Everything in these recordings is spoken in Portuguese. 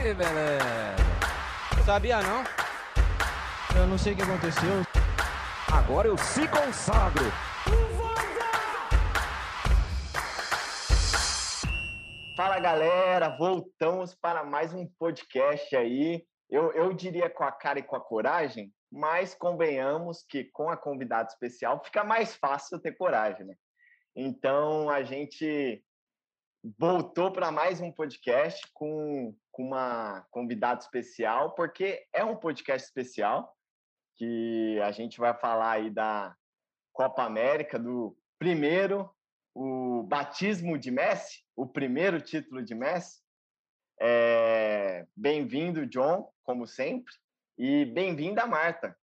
Que beleza. Sabia não? Eu não sei o que aconteceu. Agora eu se consagro. Fala galera, voltamos para mais um podcast aí. Eu, eu diria com a cara e com a coragem, mas convenhamos que com a convidada especial fica mais fácil ter coragem, né? Então a gente voltou para mais um podcast com, com uma convidada especial, porque é um podcast especial que a gente vai falar aí da Copa América, do primeiro, o batismo de Messi, o primeiro título de Messi. É... Bem-vindo, John, como sempre, e bem-vinda, Marta.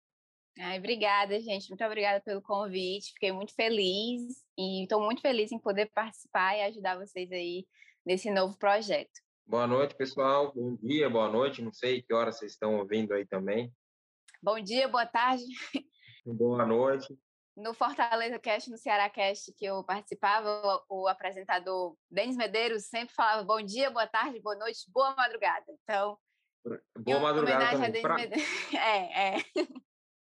Ai, obrigada, gente. Muito obrigada pelo convite. Fiquei muito feliz e estou muito feliz em poder participar e ajudar vocês aí nesse novo projeto. Boa noite, pessoal. Bom dia, boa noite. Não sei que hora vocês estão ouvindo aí também. Bom dia, boa tarde. Boa noite. No Fortaleza Cast, no Ceará Cast, que eu participava, o, apresentador Denis Medeiros sempre falava bom dia, boa tarde, boa noite, boa madrugada. Então, boa madrugada também. Pra... É, é.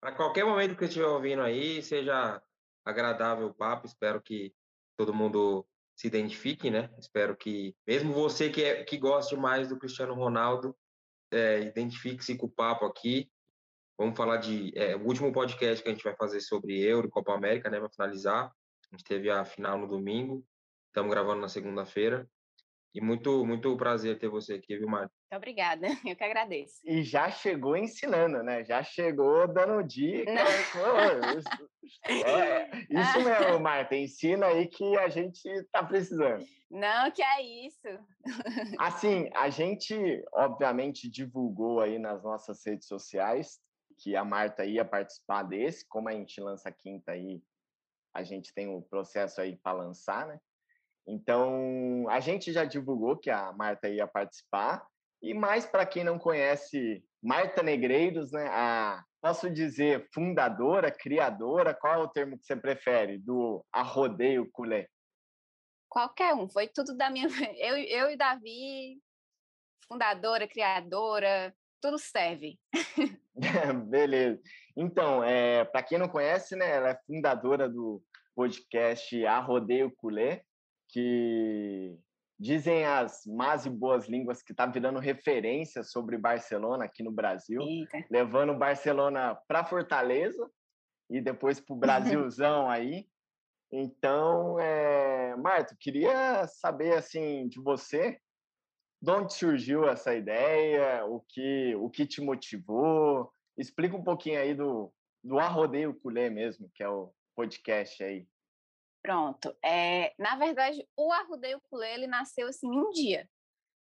Para qualquer momento que você estiver ouvindo aí, seja agradável o papo, espero que todo mundo se identifique, né? Espero que, mesmo você que, é, que goste mais do Cristiano Ronaldo, é, identifique-se com o papo aqui. Vamos falar de. É, o último podcast que a gente vai fazer sobre Euro e Copa América, né? Para finalizar. A gente teve a final no domingo, estamos gravando na segunda-feira. E muito, muito prazer ter você aqui, viu, Marta? Muito obrigada, eu que agradeço. E já chegou ensinando, né? Já chegou dando dica. é, isso mesmo, Marta, ensina aí que a gente está precisando. Não, que é isso. Assim, a gente, obviamente, divulgou aí nas nossas redes sociais que a Marta ia participar desse, como a gente lança quinta aí, a gente tem o um processo aí para lançar, né? Então, a gente já divulgou que a Marta ia participar. E mais para quem não conhece Marta Negreiros, né? A, posso dizer fundadora, criadora, qual é o termo que você prefere do Arrodeio Culé? Qualquer um, foi tudo da minha. Eu, eu e Davi, fundadora, criadora, tudo serve. Beleza. Então, é, para quem não conhece, né, ela é fundadora do podcast Arrodeio Culé que dizem as más e boas línguas que está virando referência sobre Barcelona aqui no Brasil, Eita. levando Barcelona para Fortaleza e depois para o Brasilzão aí. Então, é... Marto, queria saber assim de você, de onde surgiu essa ideia, o que o que te motivou? Explica um pouquinho aí do do Arrodeio Culé mesmo, que é o podcast aí. Pronto. É, na verdade, o Arrudeio Ukulele nasceu assim um dia,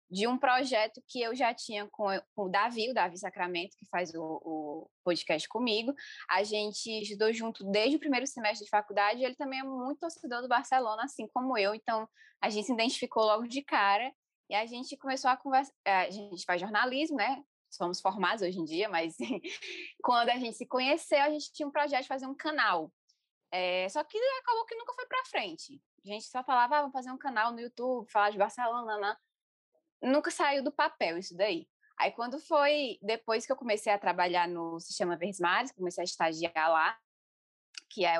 de um projeto que eu já tinha com, com o Davi, o Davi Sacramento, que faz o, o, podcast comigo. A gente estudou junto desde o primeiro semestre de faculdade, ele também é muito torcedor do Barcelona, assim como eu, então a gente se identificou logo de cara, e a gente começou a conversar, a gente faz jornalismo, né? Somos formados hoje em dia, mas quando a gente se conheceu, a gente tinha um projeto de fazer um canal é, só que acabou que nunca foi para frente. A gente só falava, ah, vamos fazer um canal no YouTube, falar de Barcelona, né? nunca saiu do papel isso daí. Aí quando foi depois que eu comecei a trabalhar no Sistema Verdes Mares, comecei a estagiar lá, que é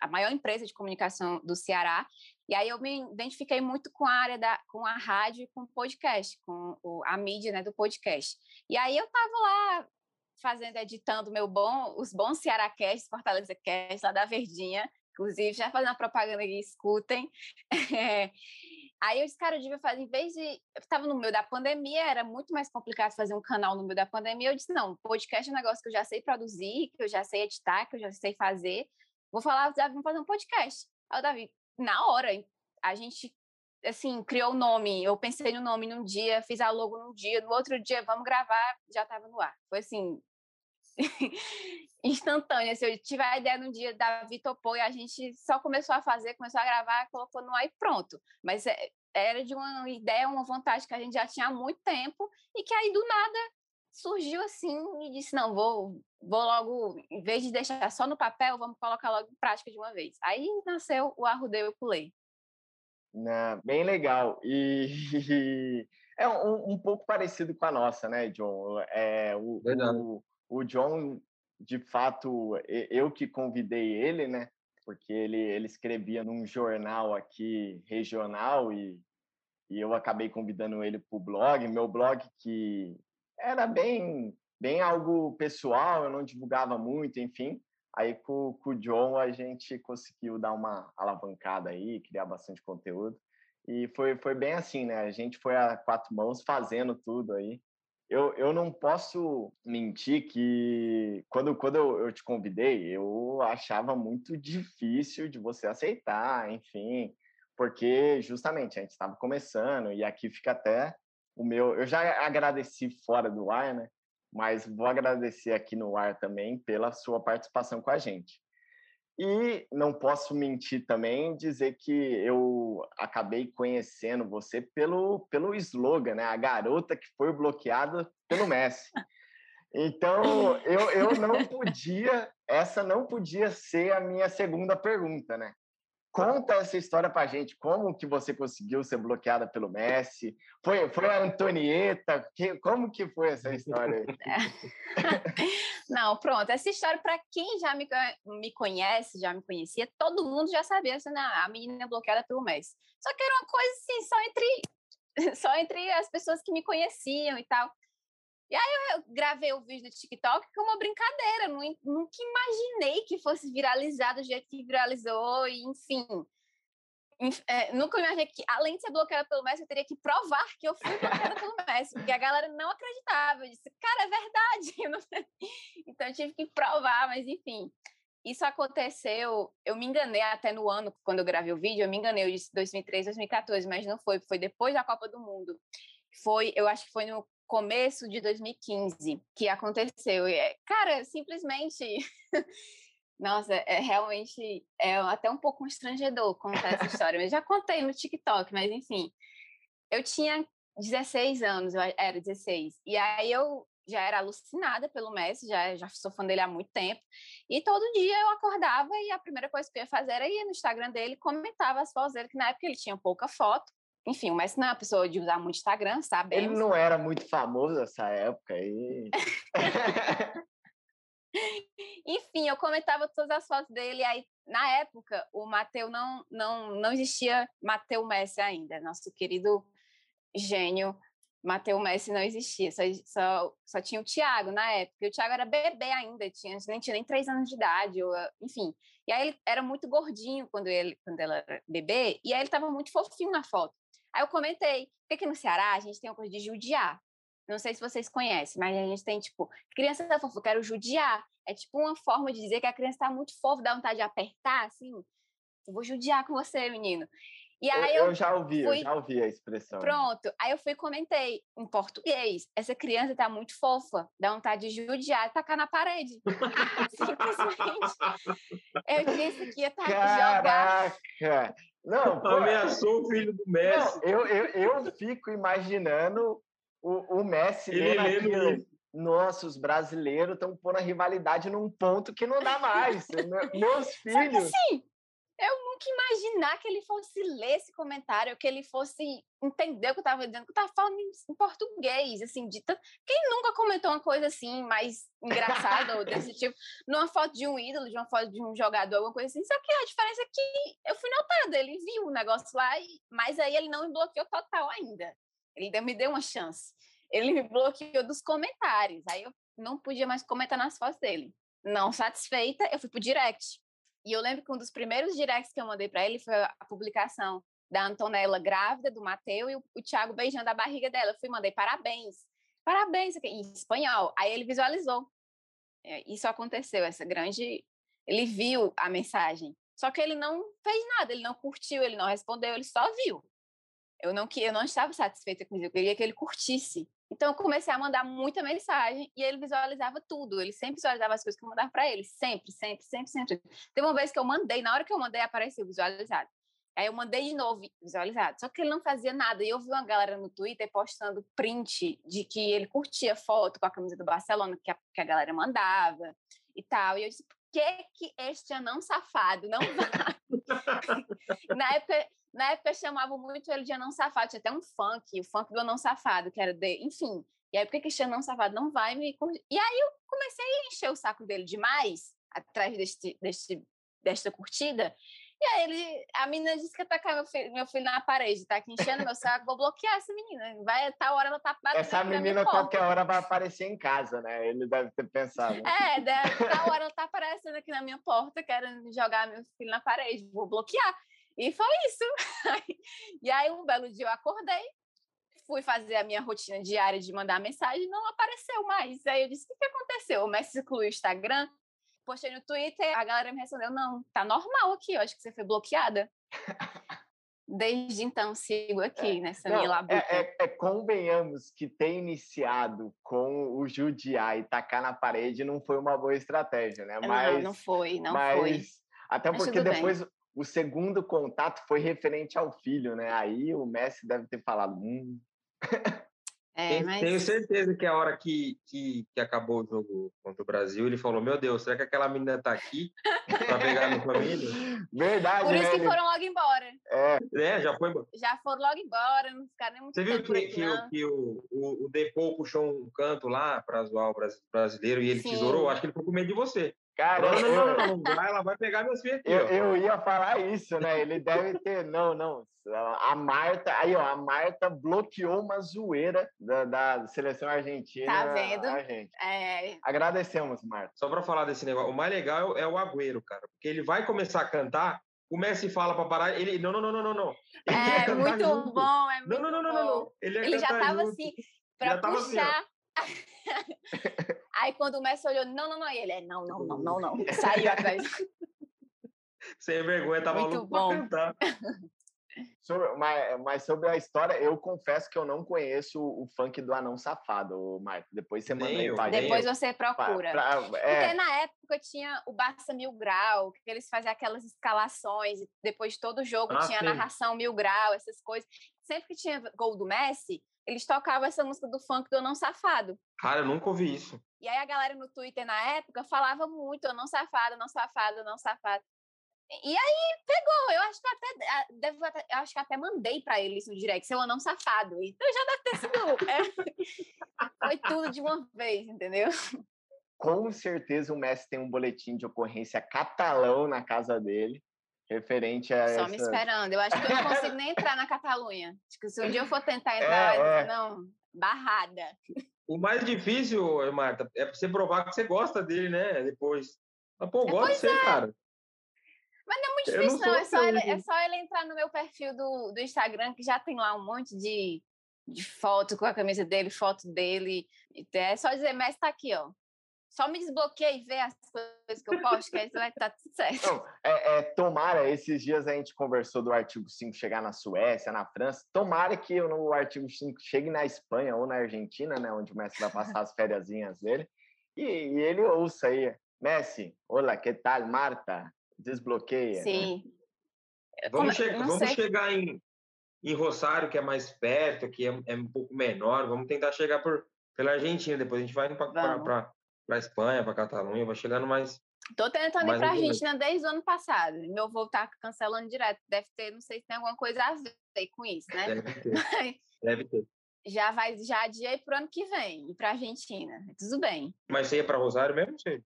a maior empresa de comunicação do Ceará, e aí eu me identifiquei muito com a área da com a rádio e com o podcast, com o, a mídia né, do podcast. E aí eu estava lá fazendo, editando meu bom, os bons Ceará Cast, Fortaleza Cast, lá da Verdinha, inclusive, já fazendo a propaganda aqui, escutem. É. Aí eu disse, cara, eu devia fazer, em vez de. Eu estava no meio da pandemia, era muito mais complicado fazer um canal no meio da pandemia. Eu disse, não, podcast é um negócio que eu já sei produzir, que eu já sei editar, que eu já sei fazer. Vou falar, Davi, vamos fazer um podcast. Aí o Davi, na hora, a gente assim, criou o nome, eu pensei no nome num dia, fiz a logo num dia, no outro dia, vamos gravar, já estava no ar. Foi assim, instantâneo. Se eu tiver a ideia num dia, topou e a gente só começou a fazer, começou a gravar, colocou no ar e pronto. Mas é, era de uma ideia, uma vontade que a gente já tinha há muito tempo e que aí do nada surgiu assim e disse não vou vou logo em vez de deixar só no papel vamos colocar logo em prática de uma vez aí nasceu o Arrudeu e Pulei né? Bem legal. E É um, um pouco parecido com a nossa, né, John? É, o, o, o John, de fato, eu que convidei ele, né? Porque ele, ele escrevia num jornal aqui regional e, e eu acabei convidando ele para o blog. Meu blog que era bem, bem algo pessoal, eu não divulgava muito, enfim. Aí com, com o John a gente conseguiu dar uma alavancada aí, criar bastante conteúdo. E foi, foi bem assim, né? A gente foi a quatro mãos fazendo tudo aí. Eu, eu não posso mentir que quando, quando eu, eu te convidei, eu achava muito difícil de você aceitar, enfim, porque justamente a gente estava começando e aqui fica até o meu. Eu já agradeci fora do ar, né? Mas vou agradecer aqui no ar também pela sua participação com a gente. E não posso mentir também dizer que eu acabei conhecendo você pelo, pelo slogan, né? A garota que foi bloqueada pelo Messi. Então, eu, eu não podia, essa não podia ser a minha segunda pergunta, né? Conta essa história pra gente. Como que você conseguiu ser bloqueada pelo Messi? Foi, foi a Antonieta? Que, como que foi essa história aí? Não, pronto. Essa história, para quem já me, me conhece, já me conhecia, todo mundo já sabia assim, a menina bloqueada pelo Messi. Só que era uma coisa assim, só entre, só entre as pessoas que me conheciam e tal. E aí eu gravei o vídeo do TikTok como uma brincadeira, nunca imaginei que fosse viralizar do jeito que viralizou, e enfim. É, nunca imaginei que, além de ser bloqueada pelo Messi, eu teria que provar que eu fui bloqueada pelo Messi, porque a galera não acreditava. Eu disse, cara, é verdade. Eu então eu tive que provar, mas enfim. Isso aconteceu, eu me enganei até no ano, quando eu gravei o vídeo, eu me enganei, eu disse 2013, 2014, mas não foi, foi depois da Copa do Mundo. Foi, eu acho que foi no começo de 2015 que aconteceu. E, é, cara, simplesmente. Nossa, é realmente é até um pouco constrangedor contar essa história. mas já contei no TikTok, mas enfim. Eu tinha 16 anos, eu era 16. E aí eu já era alucinada pelo Messi, já, já sou fã dele há muito tempo. E todo dia eu acordava e a primeira coisa que eu ia fazer era ir no Instagram dele comentava as fotos dele, que na época ele tinha pouca foto. Enfim, o Messi não é uma pessoa de usar muito Instagram, sabe? Ele não era muito famoso nessa época aí. Enfim, eu comentava todas as fotos dele. Aí, na época, o Mateu não, não, não existia Mateu Messi ainda. Nosso querido gênio Mateu Messi não existia. Só, só, só tinha o Thiago na época. E o Thiago era bebê ainda, tinha, nem tinha nem três anos de idade. Ou, enfim. E aí ele era muito gordinho quando ele, quando ele era bebê. E aí ele estava muito fofinho na foto. Aí eu comentei, porque aqui no Ceará a gente tem uma coisa de judiar. Não sei se vocês conhecem, mas a gente tem, tipo, criança tá fofa, eu quero judiar. É tipo uma forma de dizer que a criança tá muito fofa, dá vontade de apertar, assim. Eu vou judiar com você, menino. E aí eu, eu, já ouvi, fui... eu já ouvi a expressão. Pronto. Aí eu fui e comentei em português. Essa criança tá muito fofa, dá vontade de judiar e tacar na parede. Simplesmente. Eu disse que ia tá Caraca! jogar. Não, pô, ameaçou o filho do Messi. Não, eu, eu, eu fico imaginando o, o Messi Ele lendo Nossa, os brasileiros estão pondo a rivalidade num ponto que não dá mais. Meus filhos. Assim, eu nunca imaginar que ele fosse ler esse comentário, que ele fosse entender o que eu estava dizendo, que eu estava falando em português, assim, de quem nunca comentou uma coisa assim, mais engraçada ou desse tipo, numa foto de um ídolo, de uma foto de um jogador, alguma coisa assim, só que a diferença é que eu fui notada, ele viu o negócio lá, mas aí ele não me bloqueou total ainda, ele me deu uma chance, ele me bloqueou dos comentários, aí eu não podia mais comentar nas fotos dele. Não satisfeita, eu fui pro direct e eu lembro que um dos primeiros directs que eu mandei para ele foi a publicação da Antonella grávida, do Mateu, e o, o Thiago beijando a barriga dela. Eu fui mandei parabéns, parabéns, em espanhol. Aí ele visualizou. É, isso aconteceu, essa grande. Ele viu a mensagem. Só que ele não fez nada, ele não curtiu, ele não respondeu, ele só viu. Eu não, eu não estava satisfeita com isso, eu queria que ele curtisse. Então eu comecei a mandar muita mensagem e ele visualizava tudo. Ele sempre visualizava as coisas que eu mandava para ele, sempre, sempre, sempre, sempre. Teve uma vez que eu mandei, na hora que eu mandei apareceu visualizado. Aí eu mandei de novo visualizado. Só que ele não fazia nada. E eu vi uma galera no Twitter postando print de que ele curtia foto com a camisa do Barcelona que a, que a galera mandava e tal. E eu disse, por que que este anão safado não vai? na época Na época chamavam muito ele de Anão Safado, tinha até um funk, o funk do Anão Safado, que era de. Enfim. E aí, por que esse Anão Safado não vai me. E aí eu comecei a encher o saco dele demais, atrás deste, deste, desta curtida. E aí ele, a menina disse que ia tacar meu filho, meu filho na parede, tá aqui enchendo meu saco, vou bloquear essa menina. Vai, tal hora ela tá batendo Essa menina qualquer hora vai aparecer em casa, né? Ele deve ter pensado. É, tal hora ela tá aparecendo aqui na minha porta, querendo jogar meu filho na parede, vou bloquear. E foi isso. e aí um belo dia eu acordei, fui fazer a minha rotina diária de mandar mensagem, não apareceu mais. Aí eu disse: o que, que aconteceu? O Messi excluiu o Instagram, postei no Twitter, a galera me respondeu: não, tá normal aqui, eu acho que você foi bloqueada. Desde então sigo aqui é, nessa não, minha. É, é, é, convenhamos que ter iniciado com o judiar e tacar na parede não foi uma boa estratégia, né? Mas, não, não foi, não mas, foi. Até mas porque depois bem. O segundo contato foi referente ao filho, né? Aí o Messi deve ter falado. Hum. É, mas... Tenho certeza que a hora que, que, que, acabou o jogo contra o Brasil, ele falou: Meu Deus, será que aquela menina tá aqui para pegar minha família? Verdade. Por isso que foram logo embora. É, é já foi embora. Já foram logo embora, não ficaram nem muito Você viu que, que, o, que o, o, o Depô puxou um canto lá para zoar o brasileiro e ele Sim. tesourou? Acho que ele ficou com medo de você. Cara, não, não, não, não, ela vai pegar meus filhos aqui. Eu, eu, ia falar isso, né? Ele deve ter. Não, não. A Marta, aí, ó, a Marta bloqueou uma zoeira da, da seleção argentina. Tá vendo? Gente. É... Agradecemos, Marta. Só para falar desse negócio, o mais legal é o Agüero, cara, porque ele vai começar a cantar. O Messi fala para parar, ele não, não, não, não, não, não. É muito junto. bom, é muito não, não, não, não, não, Ele, ele já tava junto. assim para puxar. Assim, Aí quando o Messi olhou, não, não, não, e ele é não, não, não, não, não. Saiu atrás. Sem vergonha, tava Muito louco bom. cantar. Sobre, mas, mas, sobre a história, eu confesso que eu não conheço o funk do Anão Safado, Marco. Depois você manda aí pra Depois você procura. Pra, pra, é. Porque na época tinha o Barça Mil Grau, que eles faziam aquelas escalações, e depois de todo jogo ah, tinha sim. narração Mil Grau, essas coisas. Sempre que tinha gol do Messi, eles tocavam essa música do funk do Anão Safado. Cara, eu nunca ouvi isso. E aí a galera no Twitter na época falava muito Anão Safado, Anão Safado, Anão Safado. E aí pegou, eu acho que até, devo, eu acho que até mandei para ele isso no direct, seu anão safado. Então já deve ter sido. É, foi tudo de uma vez, entendeu? Com certeza o Messi tem um boletim de ocorrência catalão na casa dele referente a Só essa... me esperando. Eu acho que eu não consigo nem entrar na Catalunha. Acho que se um dia eu for tentar entrar, é, é. não, barrada. O mais difícil, Marta, é você provar que você gosta dele, né? Depois. Mas, pô, gosto de você, é. cara. Mas não é muito difícil, não. não. É, só ele, é só ele entrar no meu perfil do, do Instagram, que já tem lá um monte de, de foto com a camisa dele, foto dele. É só dizer, mas tá aqui, ó. Só me desbloqueie e vê as coisas que eu posto, que aí vai estar tudo certo. Não, é, é, tomara, esses dias a gente conversou do artigo 5 chegar na Suécia, na França. Tomara que no artigo 5 chegue na Espanha ou na Argentina, né? Onde o Messi vai passar as férias dele. E, e, ele ouça aí. Messi, olá, que tal, Marta? Desbloqueia. Sim. Vamos, che vamos chegar em, em Rosário, que é mais perto, que é, é um pouco menor. Vamos tentar chegar por, pela Argentina. Depois a gente vai para para Espanha, para Catalunha, vou chegando mais. Tô tentando mais ir para Argentina desde o ano passado. Meu voo tá cancelando direto. Deve ter, não sei se tem alguma coisa a ver com isso, né? Deve ter. Deve ter. Já vai, já adiei pro ano que vem, ir para Argentina. Tudo bem. Mas você ia para Rosário mesmo, você?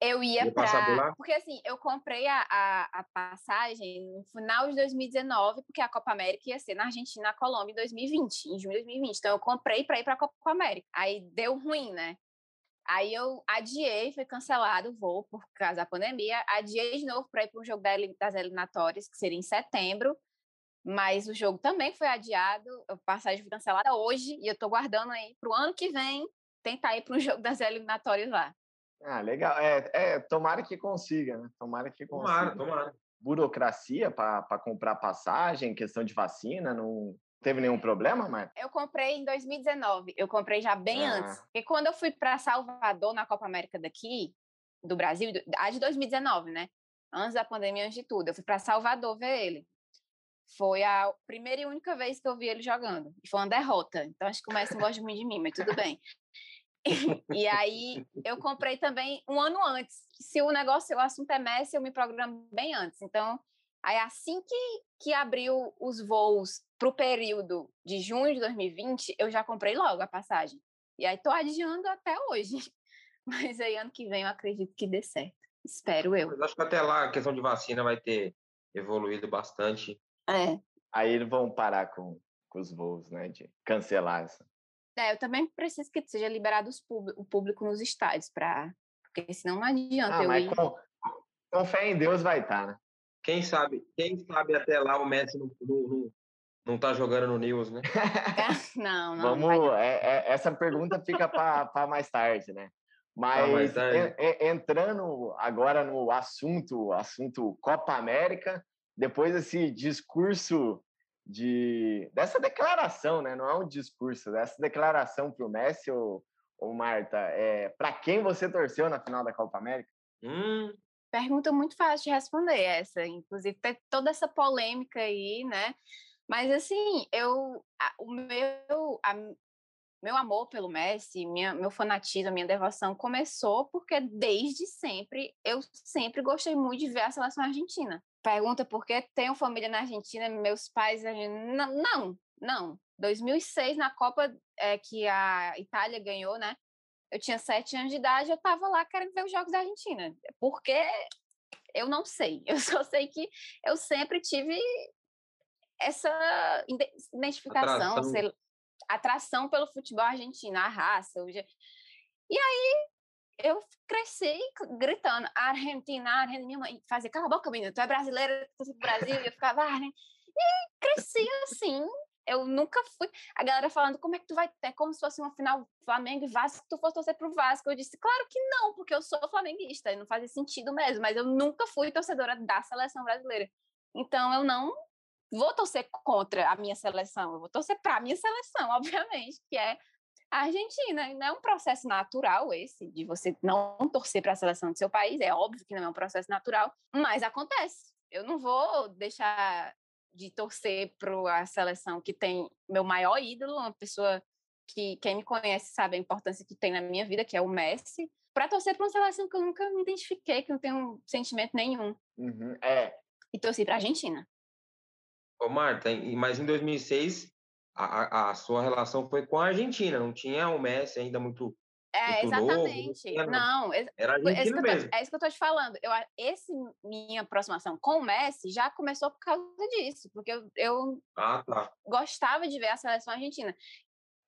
Eu ia, ia para. Porque assim, eu comprei a, a, a, passagem no final de 2019, porque a Copa América ia ser na Argentina, na Colômbia, em 2020, em junho de 2020. Então eu comprei para ir para a Copa América. Aí deu ruim, né? Aí eu adiei, foi cancelado o voo por causa da pandemia. Adiei de novo para ir para o jogo das eliminatórias, que seria em setembro. Mas o jogo também foi adiado, a passagem foi cancelada hoje, e eu estou guardando aí para o ano que vem tentar ir para o jogo das eliminatórias lá. Ah, legal. É, é, tomara que consiga, né? Tomara que consiga. Tomara, tomara. Burocracia para comprar passagem, questão de vacina, não, Teve nenhum problema, Marta? Eu comprei em 2019. Eu comprei já bem ah. antes. Porque quando eu fui para Salvador, na Copa América daqui, do Brasil, a de 2019, né? Antes da pandemia, antes de tudo. Eu fui para Salvador ver ele. Foi a primeira e única vez que eu vi ele jogando. E foi uma derrota. Então acho que o Messi gosta muito de mim, mas tudo bem. e aí eu comprei também um ano antes. Se o negócio, o assunto é Messi, eu me programo bem antes. Então Aí, assim que, que abriu os voos para o período de junho de 2020, eu já comprei logo a passagem. E aí, tô adiando até hoje. Mas aí, ano que vem, eu acredito que dê certo. Espero eu. Mas acho que até lá a questão de vacina vai ter evoluído bastante. É. Aí eles vão parar com, com os voos, né? De cancelar essa. É, eu também preciso que seja liberado o público nos estádios, pra... porque senão não adianta ah, eu mas ir. Com, com fé em Deus vai estar, tá, né? Quem sabe, quem sabe até lá o Messi não, não, não tá jogando no News, né? não, não. Vamos, não é, é, essa pergunta fica para mais tarde, né? Mas entrando agora no assunto, assunto Copa América, depois desse discurso de dessa declaração, né? Não é um discurso, dessa declaração para o Messi ou, ou Marta, é para quem você torceu na final da Copa América? Hum. Pergunta muito fácil de responder essa, inclusive tem toda essa polêmica aí, né? Mas assim, eu a, o meu a, meu amor pelo Messi, minha, meu fanatismo, minha devoção começou porque desde sempre eu sempre gostei muito de ver a seleção argentina. Pergunta por que tenho família na Argentina, meus pais não, não, não. 2006 na Copa é, que a Itália ganhou, né? Eu tinha sete anos de idade, eu estava lá querendo ver os jogos da Argentina. Porque eu não sei. Eu só sei que eu sempre tive essa identificação, sei, atração pelo futebol argentino, a raça. E aí eu cresci gritando Argentina, Argentina. Minha mãe fazia, cala a boca, menina, tu é brasileira, tu é do Brasil. E eu ficava, Argentina. E cresci assim. Eu nunca fui. A galera falando, como é que tu vai ter? Como se fosse uma final Flamengo e Vasco, tu fosse torcer pro Vasco. Eu disse, claro que não, porque eu sou flamenguista. E não fazia sentido mesmo. Mas eu nunca fui torcedora da seleção brasileira. Então eu não vou torcer contra a minha seleção, eu vou torcer para a minha seleção, obviamente, que é a Argentina. Não é um processo natural esse, de você não torcer para a seleção do seu país, é óbvio que não é um processo natural, mas acontece. Eu não vou deixar de torcer para a seleção que tem meu maior ídolo, uma pessoa que quem me conhece sabe a importância que tem na minha vida, que é o Messi, para torcer para uma seleção que eu nunca me identifiquei, que não tenho sentimento nenhum. Uhum, é. E torci para a Argentina. Ô, Marta, mas em 2006 a, a, sua relação foi com a Argentina, não tinha o Messi ainda muito. É, muito exatamente. Novo, não, era Argentina é mesmo. Tô, é isso que eu tô te falando. Eu, esse minha aproximação com o Messi já começou por causa disso, porque eu, eu ah, tá. gostava de ver a seleção argentina.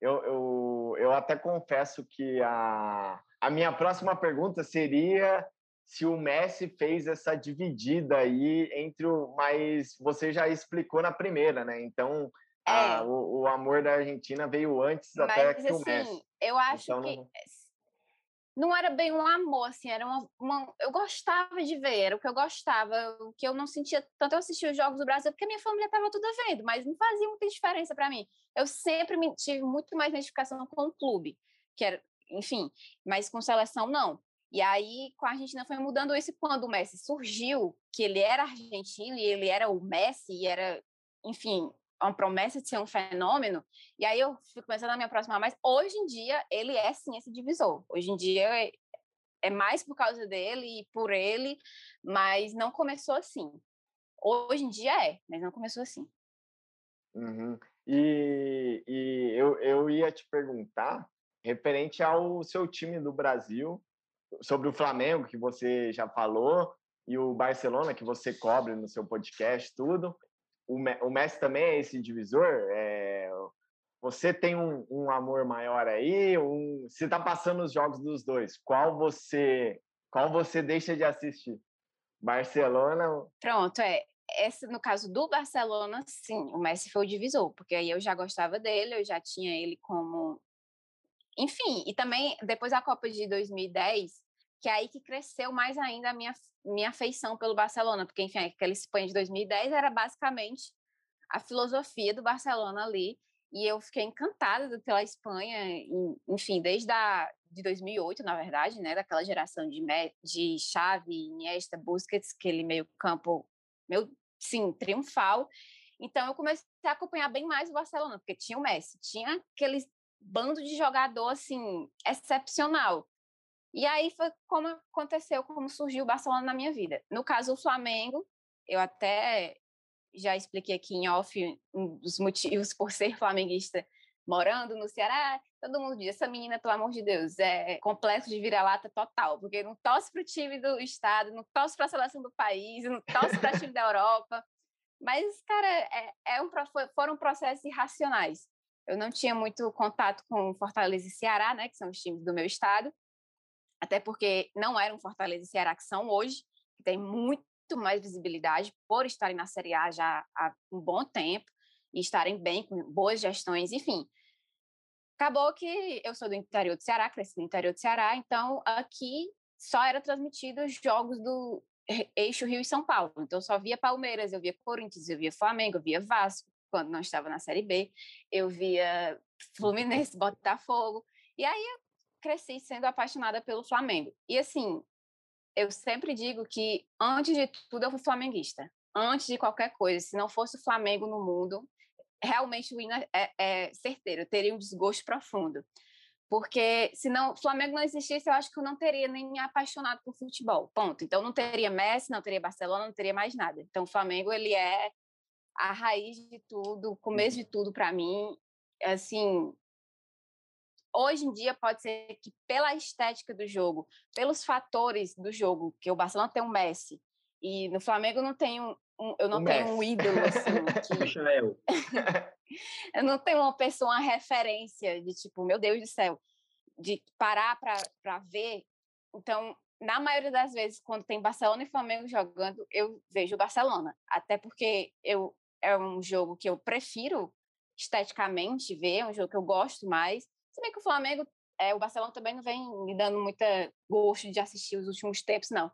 Eu, eu, eu até confesso que a, a minha próxima pergunta seria se o Messi fez essa dividida aí entre o. Mas você já explicou na primeira, né? Então, é. a, o, o, amor da Argentina veio antes mas, até que assim, o Messi. Eu acho então, que. Não... não... era bem um amor, assim, era uma, uma, Eu gostava de ver, era o que eu gostava, o que eu não sentia. Tanto eu assistia os Jogos do Brasil, porque minha família estava tudo vendo, mas não fazia muita diferença para mim. Eu sempre me, tive muito mais identificação com o clube, que era, enfim, mas com seleção não. E aí, com a Argentina foi mudando isso quando o Messi surgiu, que ele era argentino e ele era o Messi, e era, enfim, uma promessa de ser um fenômeno. E aí eu fico começando a me aproximar mais. Hoje em dia, ele é sim esse divisor. Hoje em dia é, é mais por causa dele e por ele, mas não começou assim. Hoje em dia é, mas não começou assim. Uhum. E, e eu, eu ia te perguntar, referente ao seu time do Brasil, sobre o Flamengo, que você já falou, e o Barcelona, que você cobre no seu podcast, tudo. O, Messi também é esse divisor? É, você tem um, um, amor maior aí? Um, você está passando os jogos dos dois. Qual você, qual você deixa de assistir? Barcelona? Pronto, é. Esse, no caso do Barcelona, sim, o Messi foi o divisor, porque aí eu já gostava dele, eu já tinha ele como enfim, e também depois da Copa de 2010, que é aí que cresceu mais ainda a minha, minha afeição pelo Barcelona, porque, enfim, aquela Espanha de 2010 era basicamente a filosofia do Barcelona ali, e eu fiquei encantada pela Espanha, enfim, desde a, de 2008, na verdade, né, daquela geração de, de Xavi, Iniesta, Busquets, aquele meio campo, meu, sim, triunfal, então eu comecei a acompanhar bem mais o Barcelona, porque tinha o Messi, tinha aqueles bando de jogador assim excepcional. E aí foi como aconteceu, como surgiu o Barcelona na minha vida. No caso, o Flamengo, eu até já expliquei aqui em off um dos motivos por ser flamenguista morando no Ceará, todo mundo diz, essa menina, pelo amor de Deus, é complexo de vira-lata total, porque não torce para o time do estado, não torce para a seleção do país, não torce para o time da Europa. Mas, cara, é, é um, foram processos irracionais. Eu não tinha muito contato com Fortaleza e Ceará, né, que são os times do meu estado, até porque não eram Fortaleza e Ceará que são hoje, que tem muito mais visibilidade por estarem na Série A já há um bom tempo e estarem bem, com boas gestões, enfim. Acabou que eu sou do interior do Ceará, cresci no interior do Ceará, então aqui só era transmitido os jogos do eixo Rio e São Paulo. Então só via Palmeiras, eu via Corinthians, eu via Flamengo, eu via Vasco, quando não estava na Série B, eu via Fluminense, Botafogo. E aí eu cresci sendo apaixonada pelo Flamengo. E assim, eu sempre digo que antes de tudo eu fui flamenguista. Antes de qualquer coisa, se não fosse o Flamengo no mundo, realmente o hino é, é certeiro, eu teria um desgosto profundo. Porque se não, o Flamengo não existisse, eu acho que eu não teria nem me apaixonado por futebol. Ponto. Então não teria Messi, não teria Barcelona, não teria mais nada. Então o Flamengo ele é a raiz de tudo, o começo de tudo para mim. Assim, hoje em dia pode ser que pela estética do jogo, pelos fatores do jogo, que o Barcelona tem um Messi e no Flamengo não tenho um, eu não o tenho Messi. um ídolo assim. Que... eu não tenho uma pessoa, uma referência de tipo, meu Deus do céu, de parar para ver. Então, na maioria das vezes, quando tem Barcelona e Flamengo jogando, eu vejo o Barcelona. Até porque eu, é um jogo que eu prefiro esteticamente ver, é um jogo que eu gosto mais. Se bem que o Flamengo, é, o Barcelona também não vem me dando muita gosto de assistir os últimos tempos, não.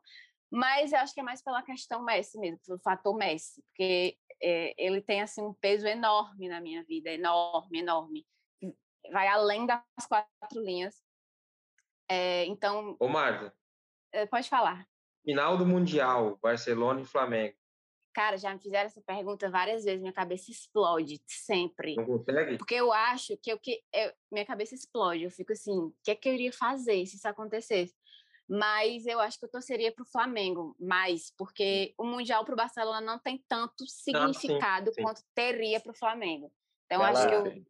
Mas eu acho que é mais pela questão Messi mesmo, pelo fator Messi, porque é, ele tem assim um peso enorme na minha vida, enorme, enorme. Vai além das quatro linhas. É, então. Ô, Marta. Eh, pode falar. Final do Mundial, Barcelona e Flamengo. Cara, já me fizeram essa pergunta várias vezes, minha cabeça explode sempre. Não consegue? Porque eu acho que, eu, que eu, minha cabeça explode. Eu fico assim, o que, é que eu iria fazer se isso acontecesse? Mas eu acho que eu torceria para o Flamengo mais, porque o Mundial para o Barcelona não tem tanto significado sim, sim. quanto teria para o Flamengo. Então, bela, acho que eu.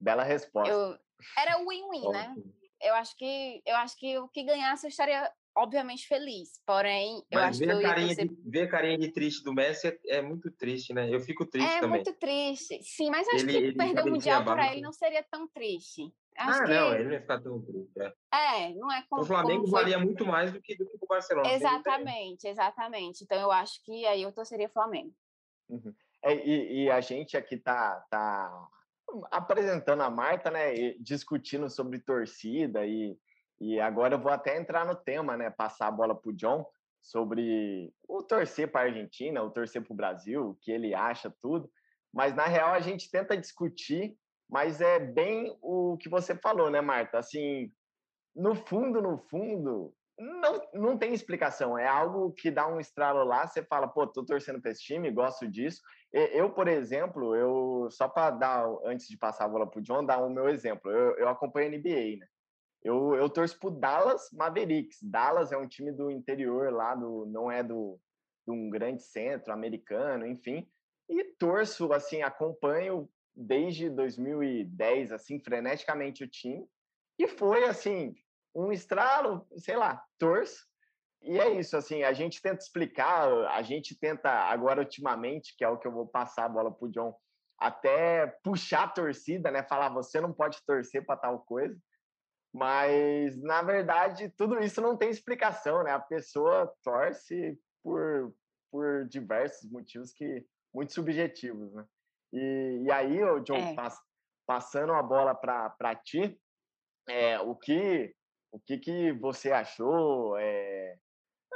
Bela resposta. Eu, era win-win, né? Eu acho que eu acho que o que ganhasse eu estaria obviamente feliz, porém, eu Mas acho ver que eu a carinha de, ver a carinha de triste do Messi é, é, muito triste, né? Eu fico triste é também. É muito triste, sim, mas acho ele, que ele perder o Mundial para ele não seria tão triste. Acho ah, que... não, ele não ia ficar tão triste. É, é não é como. O Flamengo como valia muito mais do que, do que o Barcelona. Exatamente, exatamente. Então eu acho que aí eu torceria Flamengo. Uhum. É, e, e, a gente aqui tá, tá apresentando a Marta, né? discutindo sobre torcida e e agora eu vou até entrar no tema, né? Passar a bola para o John sobre o torcer para a Argentina, o torcer para o Brasil, o que ele acha, tudo. Mas na real a gente tenta discutir, mas é bem o que você falou, né, Marta? Assim, no fundo, no fundo, não, não tem explicação. É algo que dá um estralo lá, você fala, pô, tô torcendo para esse time, gosto disso. Eu, por exemplo, eu só para dar, antes de passar a bola para o John, dar o meu exemplo. Eu, eu acompanho a NBA, né? Eu, eu torço pro Dallas Mavericks. Dallas é um time do interior lá, do, não é do, de um grande centro americano, enfim. E torço, assim, acompanho desde 2010, assim, freneticamente o time. E foi, assim, um estralo, sei lá, torço. E é isso, assim, a gente tenta explicar, a gente tenta, agora ultimamente, que é o que eu vou passar a bola pro John, até puxar a torcida, né? Falar, você não pode torcer para tal coisa. Mas, na verdade, tudo isso não tem explicação, né? A pessoa torce por, por diversos motivos que muito subjetivos, né? E, e aí, o John, é. pass, passando a bola para ti, é, o que o que, que você achou é,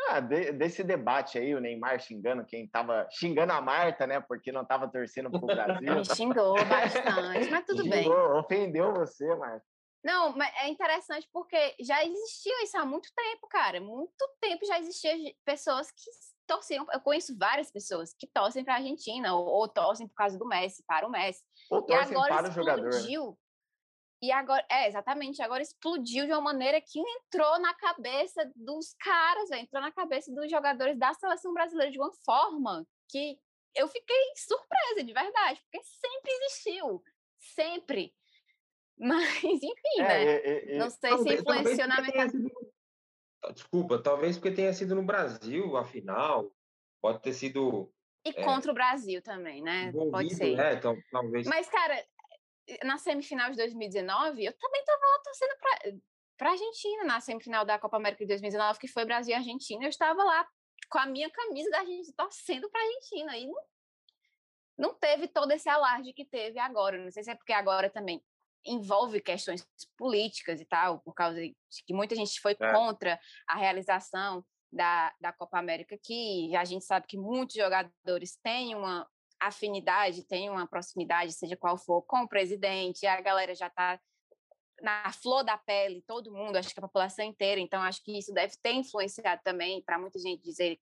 ah, de, desse debate aí, o Neymar xingando quem estava xingando a Marta, né? Porque não estava torcendo para o Brasil. Me xingou bastante, mas tudo xingou, bem. Ofendeu você, Marta. Não, mas é interessante porque já existia isso há muito tempo, cara. Muito tempo já existia pessoas que torciam. Eu conheço várias pessoas que torcem para a Argentina ou, ou, torcem por causa do Messi, para o Messi. Ou torcem e agora para o jogador. Né? E agora, é, exatamente, agora explodiu de uma maneira que entrou na cabeça dos caras, entrou na cabeça dos jogadores da seleção brasileira de uma forma que eu fiquei surpresa, de verdade, porque sempre existiu. Sempre. Mas, enfim, é, né? É, é, não sei talvez, se influenciou na minha sido... Desculpa, talvez porque tenha sido no Brasil, afinal. Pode ter sido. E é, contra o Brasil também, né? Pode ser. Né? Então, talvez... Mas, cara, na semifinal de 2019, eu também estava torcendo para a Argentina, na semifinal da Copa América de 2019, que foi Brasil e Argentina. Eu estava lá com a minha camisa da Argentina, torcendo para a Argentina. E não, não teve todo esse alarde que teve agora. Não sei se é porque agora também envolve questões políticas e tal, por causa de que muita gente foi é. contra a realização da, da Copa América aqui. A gente sabe que muitos jogadores têm uma afinidade, têm uma proximidade, seja qual for, com o presidente, a galera já está na flor da pele, todo mundo, acho que a população inteira. Então, acho que isso deve ter influenciado também para muita gente dizer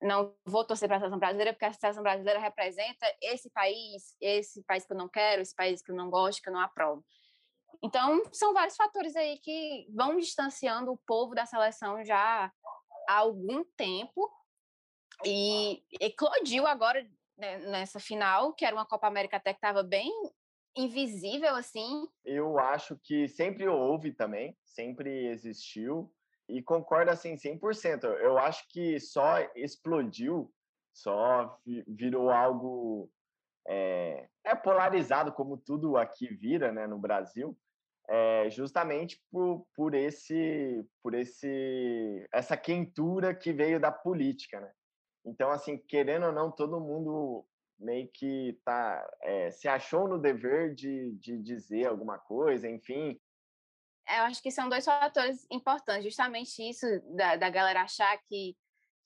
não vou torcer para a seleção brasileira porque a seleção brasileira representa esse país, esse país que eu não quero, esse país que eu não gosto, que eu não aprovo. Então, são vários fatores aí que vão distanciando o povo da seleção já há algum tempo e eclodiu agora né, nessa final, que era uma Copa América até que estava bem invisível assim. Eu acho que sempre houve também, sempre existiu e concordo assim 100%. Eu acho que só explodiu, só virou algo é, é polarizado como tudo aqui vira, né, no Brasil, é, justamente por, por esse por esse essa quentura que veio da política, né? Então, assim, querendo ou não, todo mundo meio que tá é, se achou no dever de, de dizer alguma coisa, enfim, eu acho que são dois fatores importantes, justamente isso da, da galera achar que,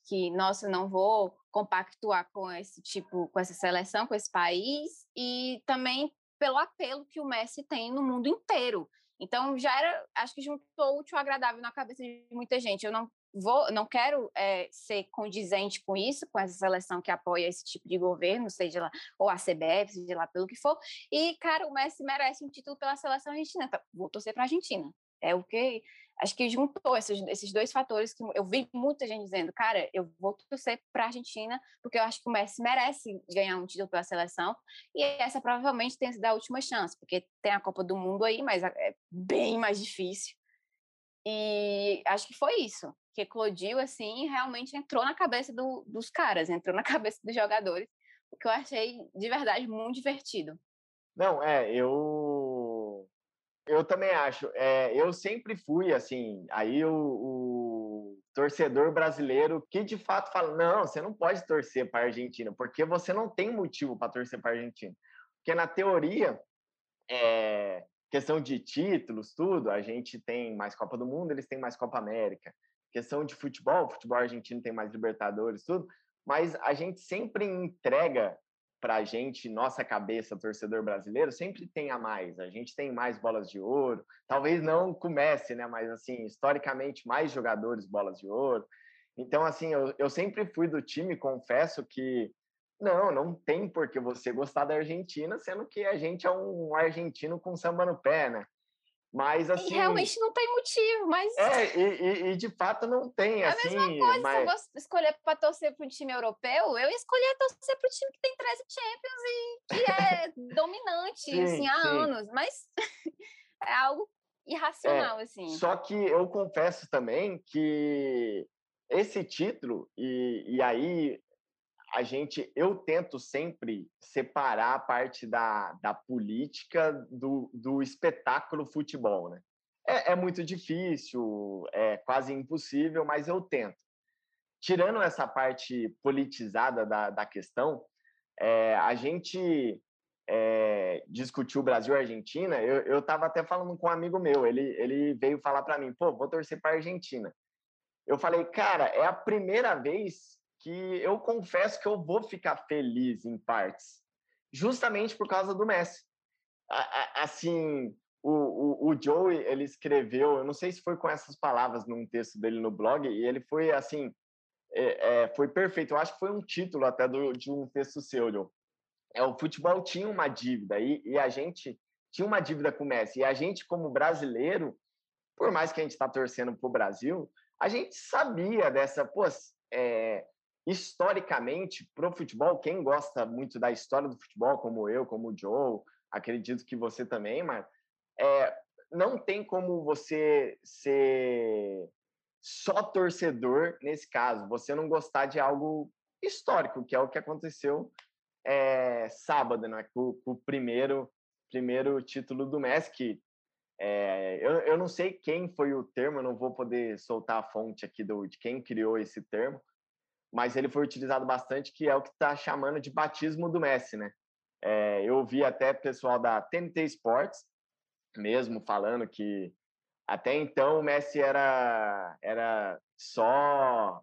que, nossa, não vou compactuar com esse tipo, com essa seleção, com esse país, e também pelo apelo que o Messi tem no mundo inteiro. Então já era, acho que juntou útil agradável na cabeça de muita gente. Eu não vou, não quero é, ser condizente com isso, com essa seleção que apoia esse tipo de governo, seja lá, ou a CBF, seja lá pelo que for. E, cara, o Messi merece um título pela seleção argentina. Então, vou torcer para a Argentina. É o que acho que juntou esses, esses dois fatores que eu vi muita gente dizendo, cara, eu vou torcer para a Argentina porque eu acho que o Messi merece ganhar um título pela seleção e essa provavelmente tem sido a última chance, porque tem a Copa do Mundo aí, mas é bem mais difícil. E acho que foi isso que eclodiu assim, realmente entrou na cabeça do, dos caras, entrou na cabeça dos jogadores, o que eu achei de verdade muito divertido. Não, é, eu eu também acho. É, eu sempre fui assim. Aí o, o, torcedor brasileiro que de fato fala: não, você não pode torcer para a Argentina, porque você não tem motivo para torcer para a Argentina. Porque na teoria, é, questão de títulos, tudo, a gente tem mais Copa do Mundo, eles têm mais Copa América. Questão de futebol, futebol argentino tem mais Libertadores, tudo. Mas a gente sempre entrega para a gente, nossa cabeça, torcedor brasileiro, sempre tem a mais. A gente tem mais bolas de ouro. Talvez não comece, né? Mas, assim, historicamente, mais jogadores bolas de ouro. Então, assim, eu, eu sempre fui do time, confesso que não, não tem por que você gostar da Argentina, sendo que a gente é um argentino com samba no pé, né? Mas assim. E realmente não tem motivo, mas. É, e, e, e de fato não tem. É assim, a mesma coisa, mas... se eu vou escolher para torcer para um time europeu, eu escolhi torcer para o time que tem 13 Champions e que é dominante sim, assim, há sim. anos. Mas é algo irracional, é, assim. Só que eu confesso também que esse título, e, e aí a gente, eu tento sempre separar a parte da, da política do, do espetáculo futebol, né? É, é, muito difícil, é quase impossível, mas eu tento. Tirando essa parte politizada da, da questão, é, a gente é, discutiu Brasil e Argentina. Eu estava até falando com um amigo meu, ele, ele veio falar para mim: pô, vou torcer para Argentina. Eu falei, cara, é a primeira vez que eu confesso que eu vou ficar feliz em partes, justamente por causa do Messi. Assim, o, o, o Joe, ele escreveu, eu não sei se foi com essas palavras num texto dele no blog, e ele foi assim, é, é, foi perfeito. Eu acho que foi um título até do, de um texto seu, Joe. É, o futebol tinha uma dívida e, e a gente tinha uma dívida com o Messi. E a gente, como brasileiro, por mais que a gente está torcendo para o Brasil, a gente sabia dessa, pô, é, historicamente, para o futebol, quem gosta muito da história do futebol, como eu, como o Joe, acredito que você também, mas é, não tem como você ser só torcedor nesse caso, você não gostar de algo histórico, que é o que aconteceu é, sábado, né, com, com, o primeiro, primeiro título do Messi, que é, eu, eu não sei quem foi o termo, eu não vou poder soltar a fonte aqui do, de quem criou esse termo, mas ele foi utilizado bastante, que é o que está chamando de batismo do Messi, né? É, eu vi até pessoal da TNT Sports mesmo falando que até então o Messi era, era só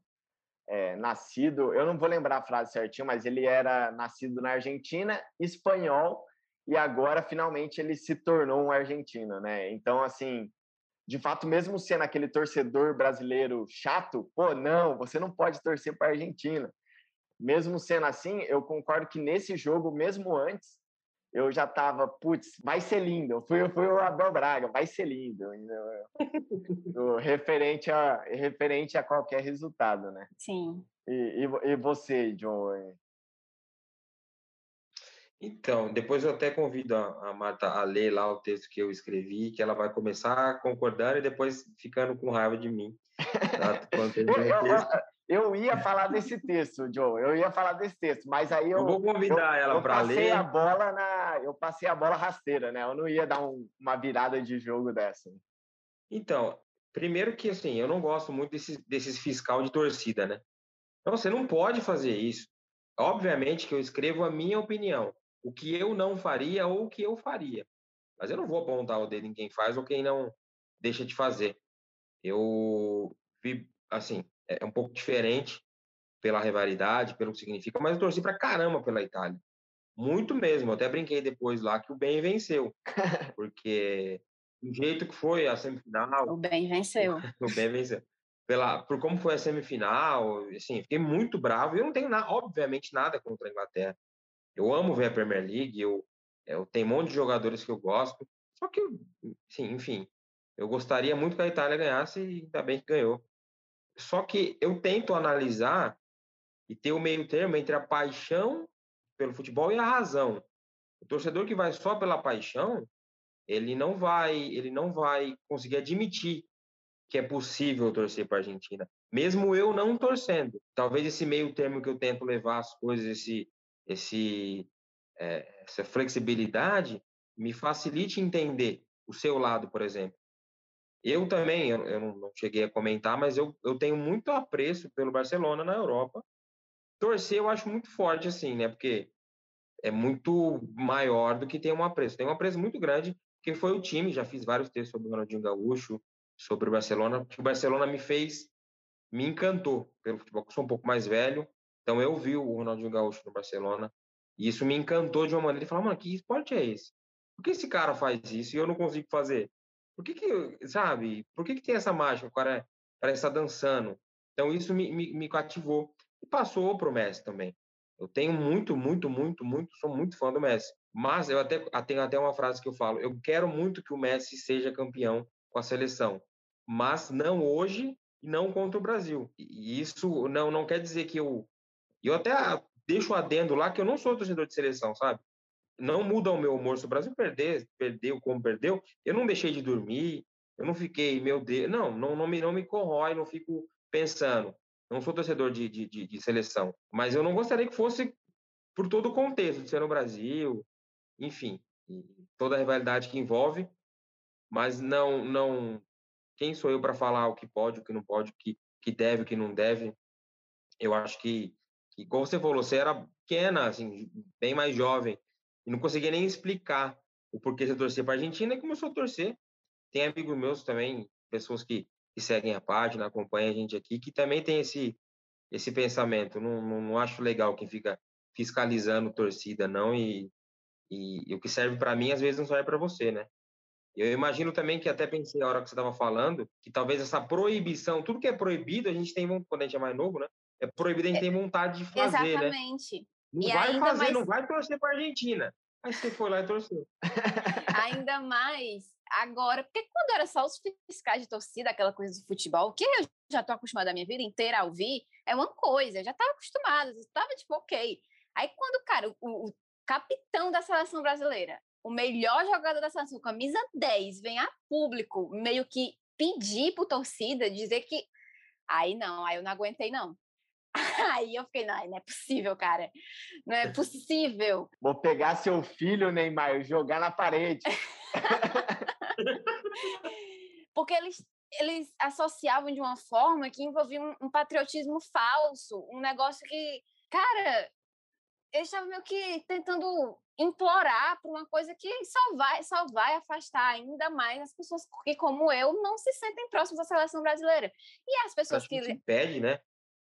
é, nascido, eu não vou lembrar a frase certinho, mas ele era nascido na Argentina, espanhol, e agora finalmente ele se tornou um argentino, né? Então, assim, de fato, mesmo sendo aquele torcedor brasileiro chato, pô, não, você não pode torcer para a Argentina. Mesmo sendo assim, eu concordo que nesse jogo, mesmo antes, eu já tava, putz, vai ser lindo. Fui, fui o Abel Braga, vai ser lindo. referente, a, referente a qualquer resultado, né? Sim. E, e, e você, John? Então, depois eu até convido a, a Marta a ler lá o texto que eu escrevi, que ela vai começar concordando e depois ficando com raiva de mim. Tá? eu, eu, ia falar desse texto, Joe, eu ia falar desse texto, mas aí eu. Eu vou convidar eu, ela para ler. A bola na, eu passei a bola rasteira, né? Eu não ia dar um, uma virada de jogo dessa. Então, primeiro que assim, eu não gosto muito desses, desses fiscal de torcida, né? Então, você não pode fazer isso. Obviamente que eu escrevo a minha opinião o que eu não faria ou o que eu faria. Mas eu não vou apontar o dedo em quem faz ou quem não deixa de fazer. Eu vi, assim, é, é um pouco diferente pela rivalidade, pelo que significa, mas eu torci pra caramba pela Itália. Muito mesmo. Eu até brinquei depois lá que o bem venceu. Porque do jeito que foi a semifinal. O bem venceu. o bem venceu. Pela, por como foi a semifinal, assim, fiquei muito bravo. Eu não tenho, na, obviamente, nada contra a Inglaterra. Eu amo ver a Premier League, eu, eu tenho um monte de jogadores que eu gosto, só que, sim, enfim, eu gostaria muito que a Itália ganhasse e ainda bem que ganhou. Só que eu tento analisar e ter o meio termo entre a paixão pelo futebol e a razão. O torcedor que vai só pela paixão, ele não vai, ele não vai conseguir admitir que é possível torcer para a Argentina, mesmo eu não torcendo. Talvez esse meio termo que eu tento levar as coisas, esse esse, é, essa flexibilidade me facilite entender o seu lado, por exemplo. Eu também, eu, eu não cheguei a comentar, mas eu, eu tenho muito apreço pelo Barcelona na Europa. Torcer eu acho muito forte, assim, né? Porque é muito maior do que ter um apreço. Tem um apreço muito grande, porque foi o time, já fiz vários textos sobre o Ronaldinho Gaúcho, sobre o Barcelona, que o Barcelona me fez, me encantou pelo futebol, eu sou um pouco mais velho, então eu vi o Ronaldinho Gaúcho no Barcelona e isso me encantou de uma maneira. Ele falou, mano, que esporte é esse? Por que esse cara faz isso e eu não consigo fazer? Por que que, sabe? Por que que tem essa mágica? O cara parece estar dançando. Então isso me, me, me cativou. E passou pro Messi também. Eu tenho muito, muito, muito, muito, sou muito fã do Messi. Mas eu até tenho até uma frase que eu falo: eu quero muito que o Messi seja campeão com a seleção, mas não hoje e não contra o Brasil. E isso não não quer dizer que eu e eu até deixo adendo lá que eu não sou torcedor de seleção, sabe? Não muda o meu humor. Se o Brasil perder, perdeu como perdeu, eu não deixei de dormir, eu não fiquei, meu Deus, não, não, não, me, não me corrói, não fico pensando. Não sou torcedor de, de, de, de seleção, mas eu não gostaria que fosse por todo o contexto de ser no Brasil, enfim, toda a rivalidade que envolve, mas não, não, quem sou eu para falar o que pode, o que não pode, o que, que deve, o que não deve? Eu acho que que, como você falou, você era pequena, assim, bem mais jovem, e não conseguia nem explicar o porquê você torcia para a Argentina, e começou a torcer. Tem amigos meus também, pessoas que, que seguem a página, acompanham a gente aqui, que também tem esse, esse pensamento. Não, não, não acho legal quem fica fiscalizando torcida, não, e, e, e o que serve para mim, às vezes, não serve para você, né? Eu imagino também que até pensei a hora que você estava falando, que talvez essa proibição, tudo que é proibido, a gente tem, quando a gente é mais novo, né? É proibido a gente ter vontade de fazer, né? Exatamente. né? Não e vai fazer, mais... não vai torcer para a Argentina. Aí você foi lá e torceu. ainda mais agora, porque quando era só os fiscais de torcida, aquela coisa do futebol, que eu já tô acostumada a minha vida inteira a ouvir, é uma coisa, eu já estava acostumada, estava tipo, ok. Aí quando, cara, o, o capitão da seleção brasileira, o melhor jogador da seleção, camisa 10, vem a público meio que pedir pro torcida, dizer que. Aí não, aí eu não aguentei, não. Aí eu fiquei, não, não é possível, cara. Não é possível. Vou pegar seu filho, Neymar, e jogar na parede. Porque eles, eles associavam de uma forma que envolvia um, um patriotismo falso, um negócio que, cara, eles estavam meio que tentando implorar por uma coisa que só vai, só vai afastar ainda mais as pessoas que, como eu, não se sentem próximas à seleção brasileira. E as pessoas que. Se pede, né?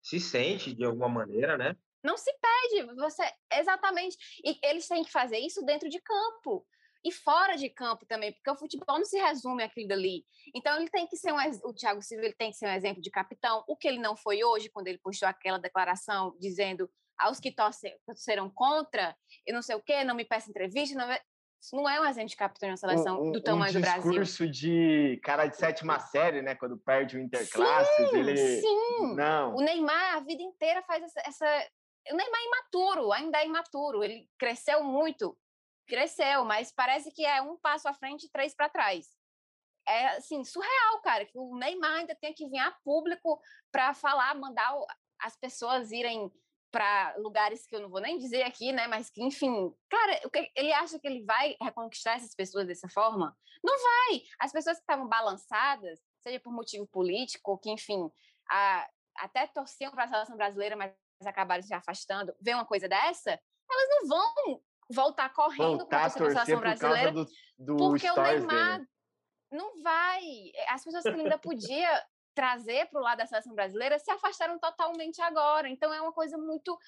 Se sente de alguma maneira, né? Não se pede, você. Exatamente. E eles têm que fazer isso dentro de campo. E fora de campo também, porque o futebol não se resume àquilo dali. Então ele tem que ser um o Thiago Silva ele tem que ser um exemplo de capitão, o que ele não foi hoje quando ele postou aquela declaração dizendo aos que torceram contra, e não sei o quê, não me peça entrevista, não, isso não é um exemplo de capitão de uma seleção um, do tamanho um do Brasil. Um discurso de cara de sétima série, né? Quando perde o Interclasses, sim, ele... Sim, não. O Neymar, a vida inteira faz essa, essa... O Neymar é imaturo, ainda é imaturo. Ele cresceu muito, cresceu, mas parece que é um passo à frente e três para trás. É, assim, surreal, cara, que o Neymar ainda tem que vir a público para falar, mandar as pessoas irem para lugares que eu não vou nem dizer aqui, né? Mas que, enfim, cara, ele acha que ele vai reconquistar essas pessoas dessa forma? Não vai. As pessoas que estavam balançadas, seja por motivo político, que, enfim, a, até torciam para a seleção brasileira, mas acabaram se afastando, ver uma coisa dessa, elas não vão voltar correndo para a seleção brasileira do, do porque o Neymar dele. não vai. As pessoas que ele ainda podia trazer para o lado da seleção brasileira se afastaram totalmente agora. Então é uma coisa muito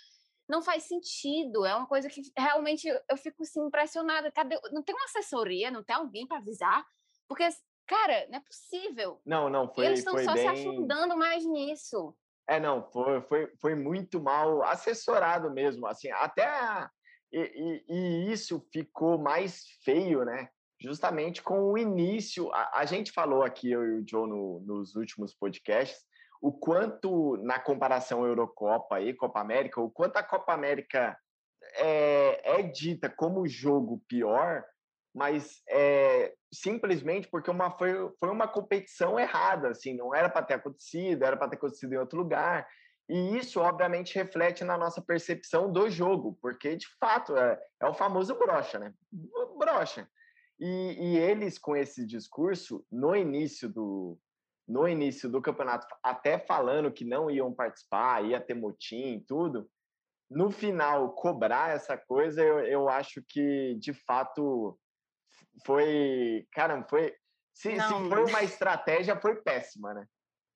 não faz sentido, é uma coisa que realmente eu fico assim impressionada. Cadê? Não tem uma assessoria, não tem alguém para avisar? Porque cara, não é possível. Não, não, foi Eles estão só bem... se afundando mais nisso. É, não, foi, foi, foi muito mal assessorado mesmo, assim, até a... e, e, e, isso ficou mais feio, né? Justamente com o início. A, a gente falou aqui, eu e o Joe, no, nos últimos podcasts, o quanto, na comparação Eurocopa e Copa América, o quanto a Copa América é, é dita como jogo pior, mas é, simplesmente porque uma, foi, foi uma competição errada, assim, não era para ter acontecido, era para ter acontecido em outro lugar. E isso, obviamente, reflete na nossa percepção do jogo, porque, de fato, é, é o famoso brocha, né? Brocha. E, e, eles, com esse discurso, no início do no início do campeonato, até falando que não iam participar, ia ter motim tudo, no final, cobrar essa coisa, eu, eu acho que, de fato, foi... Caramba, foi... Se, se foi uma estratégia, foi péssima, né?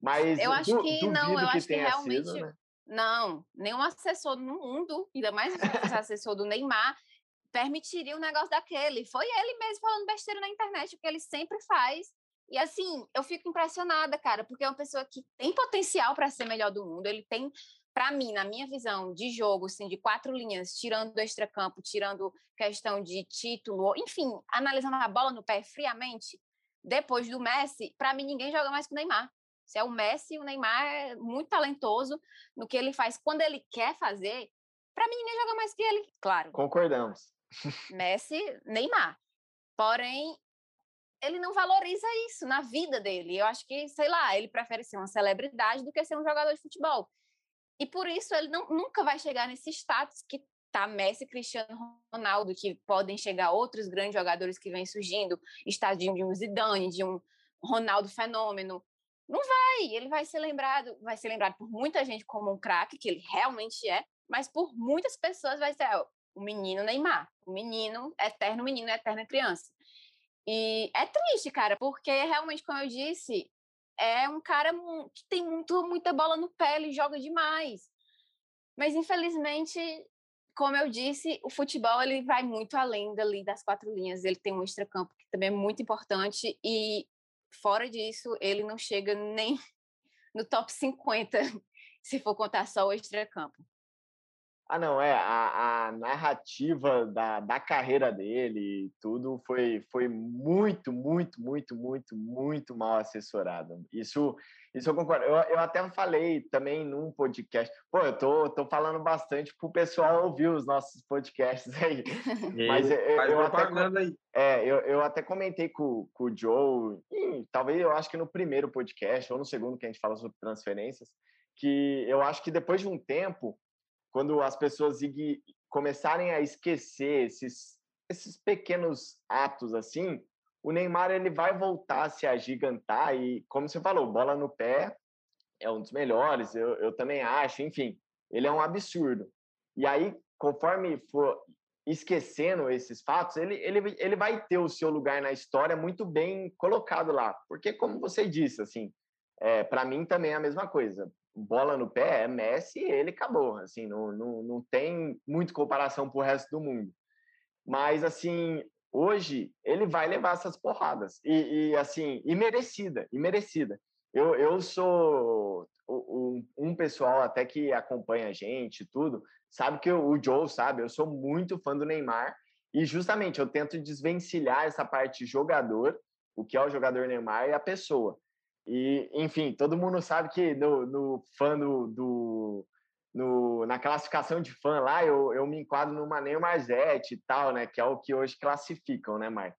Mas eu acho que não, eu que acho que realmente... Sido, né? Não, nenhum assessor no mundo, ainda mais assessor do Neymar, permitiria um negócio daquele. Foi ele mesmo falando besteira na internet, o que ele sempre faz. E assim, eu fico impressionada, cara, porque é uma pessoa que tem potencial para ser melhor do mundo. Ele tem, para mim, na minha visão de jogo, assim, de quatro linhas, tirando do extracampo, tirando questão de título, enfim, analisando a bola no pé friamente, depois do Messi, para mim ninguém joga mais que o Neymar. Se é o Messi, o Neymar é muito talentoso no que ele faz quando ele quer fazer. Para mim ninguém joga mais que ele, claro. Concordamos. Messi, Neymar. Porém, ele não valoriza isso na vida dele. Eu acho que, sei lá, ele prefere ser uma celebridade do que ser um jogador de futebol. E por isso ele não, nunca vai chegar nesse status que tá Messi Cristiano Ronaldo, que podem chegar outros grandes jogadores que vêm surgindo, estádio de um Zidane, de um Ronaldo fenômeno. Não vai, ele vai ser lembrado, vai ser lembrado por muita gente como um craque, que ele realmente é, mas por muitas pessoas vai ser o menino Neymar, o menino, eterno menino, eterna criança. E é triste, cara, porque realmente, como eu disse, é um cara que tem muito, muita bola no pé, ele joga demais. Mas, infelizmente, como eu disse, o futebol ele vai muito além dali das quatro linhas. Ele tem um extracampo que também é muito importante e, fora disso, ele não chega nem no top 50, se for contar só o extracampo. Ah, não, é. A, a narrativa da, da carreira dele, tudo foi, foi muito, muito, muito, muito, muito mal assessorado. Isso, isso eu concordo. Eu, eu até falei também num podcast. Pô, eu tô, tô falando bastante pro pessoal ouvir os nossos podcasts aí. Mas eu, eu até, aí. É, eu, eu até comentei com, com o Joe, e, talvez eu acho que no primeiro podcast, ou no segundo que a gente fala sobre transferências, que eu acho que depois de um tempo quando as pessoas começarem a esquecer esses, esses pequenos atos assim, o Neymar ele vai voltar a se agigantar e, como você falou, bola no pé é um dos melhores, eu, eu também acho, enfim, ele é um absurdo. E aí, conforme for esquecendo esses fatos, ele, ele, ele vai ter o seu lugar na história muito bem colocado lá. Porque, como você disse, assim, é, para mim também é a mesma coisa bola no pé, é Messi ele acabou. Assim, não, não, não tem muito comparação para o resto do mundo. Mas, assim, hoje ele vai levar essas porradas. E, e assim, e merecida, e merecida. Eu, eu sou um, um pessoal até que acompanha a gente tudo, sabe que eu, o Joe sabe, eu sou muito fã do Neymar. E justamente eu tento desvencilhar essa parte jogador, o que é o jogador Neymar e a pessoa. E, enfim, todo mundo sabe que no, no fã do, do no, na classificação de fã lá, eu, eu me enquadro no Neymar Zete e tal, né? Que é o que hoje classificam, né, Marco?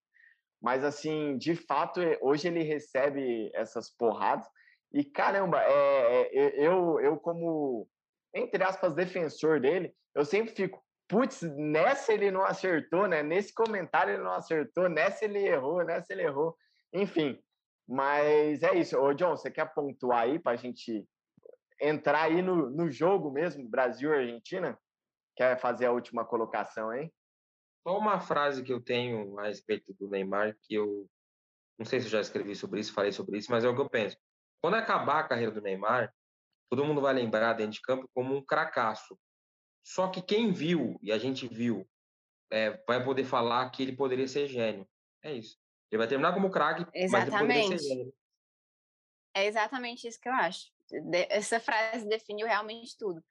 Mas, assim, de fato, hoje ele recebe essas porradas. E, caramba, é, é, eu, eu, como, entre aspas, defensor dele, eu sempre fico, putz, nessa ele não acertou, né? Nesse comentário ele não acertou, nessa ele errou, nessa ele errou. Enfim, mas é isso. Ô, John, você quer pontuar aí para a gente entrar aí no, no jogo mesmo, Brasil e Argentina? Quer fazer a última colocação aí? Só uma frase que eu tenho a respeito do Neymar, que eu não sei se eu já escrevi sobre isso, falei sobre isso, mas é o que eu penso. Quando acabar a carreira do Neymar, todo mundo vai lembrar dentro de campo como um cracaço. Só que quem viu, e a gente viu, é, vai poder falar que ele poderia ser gênio. É isso. Ele vai terminar como craque, exatamente. mas ser É exatamente isso que eu acho. Essa frase define realmente tudo.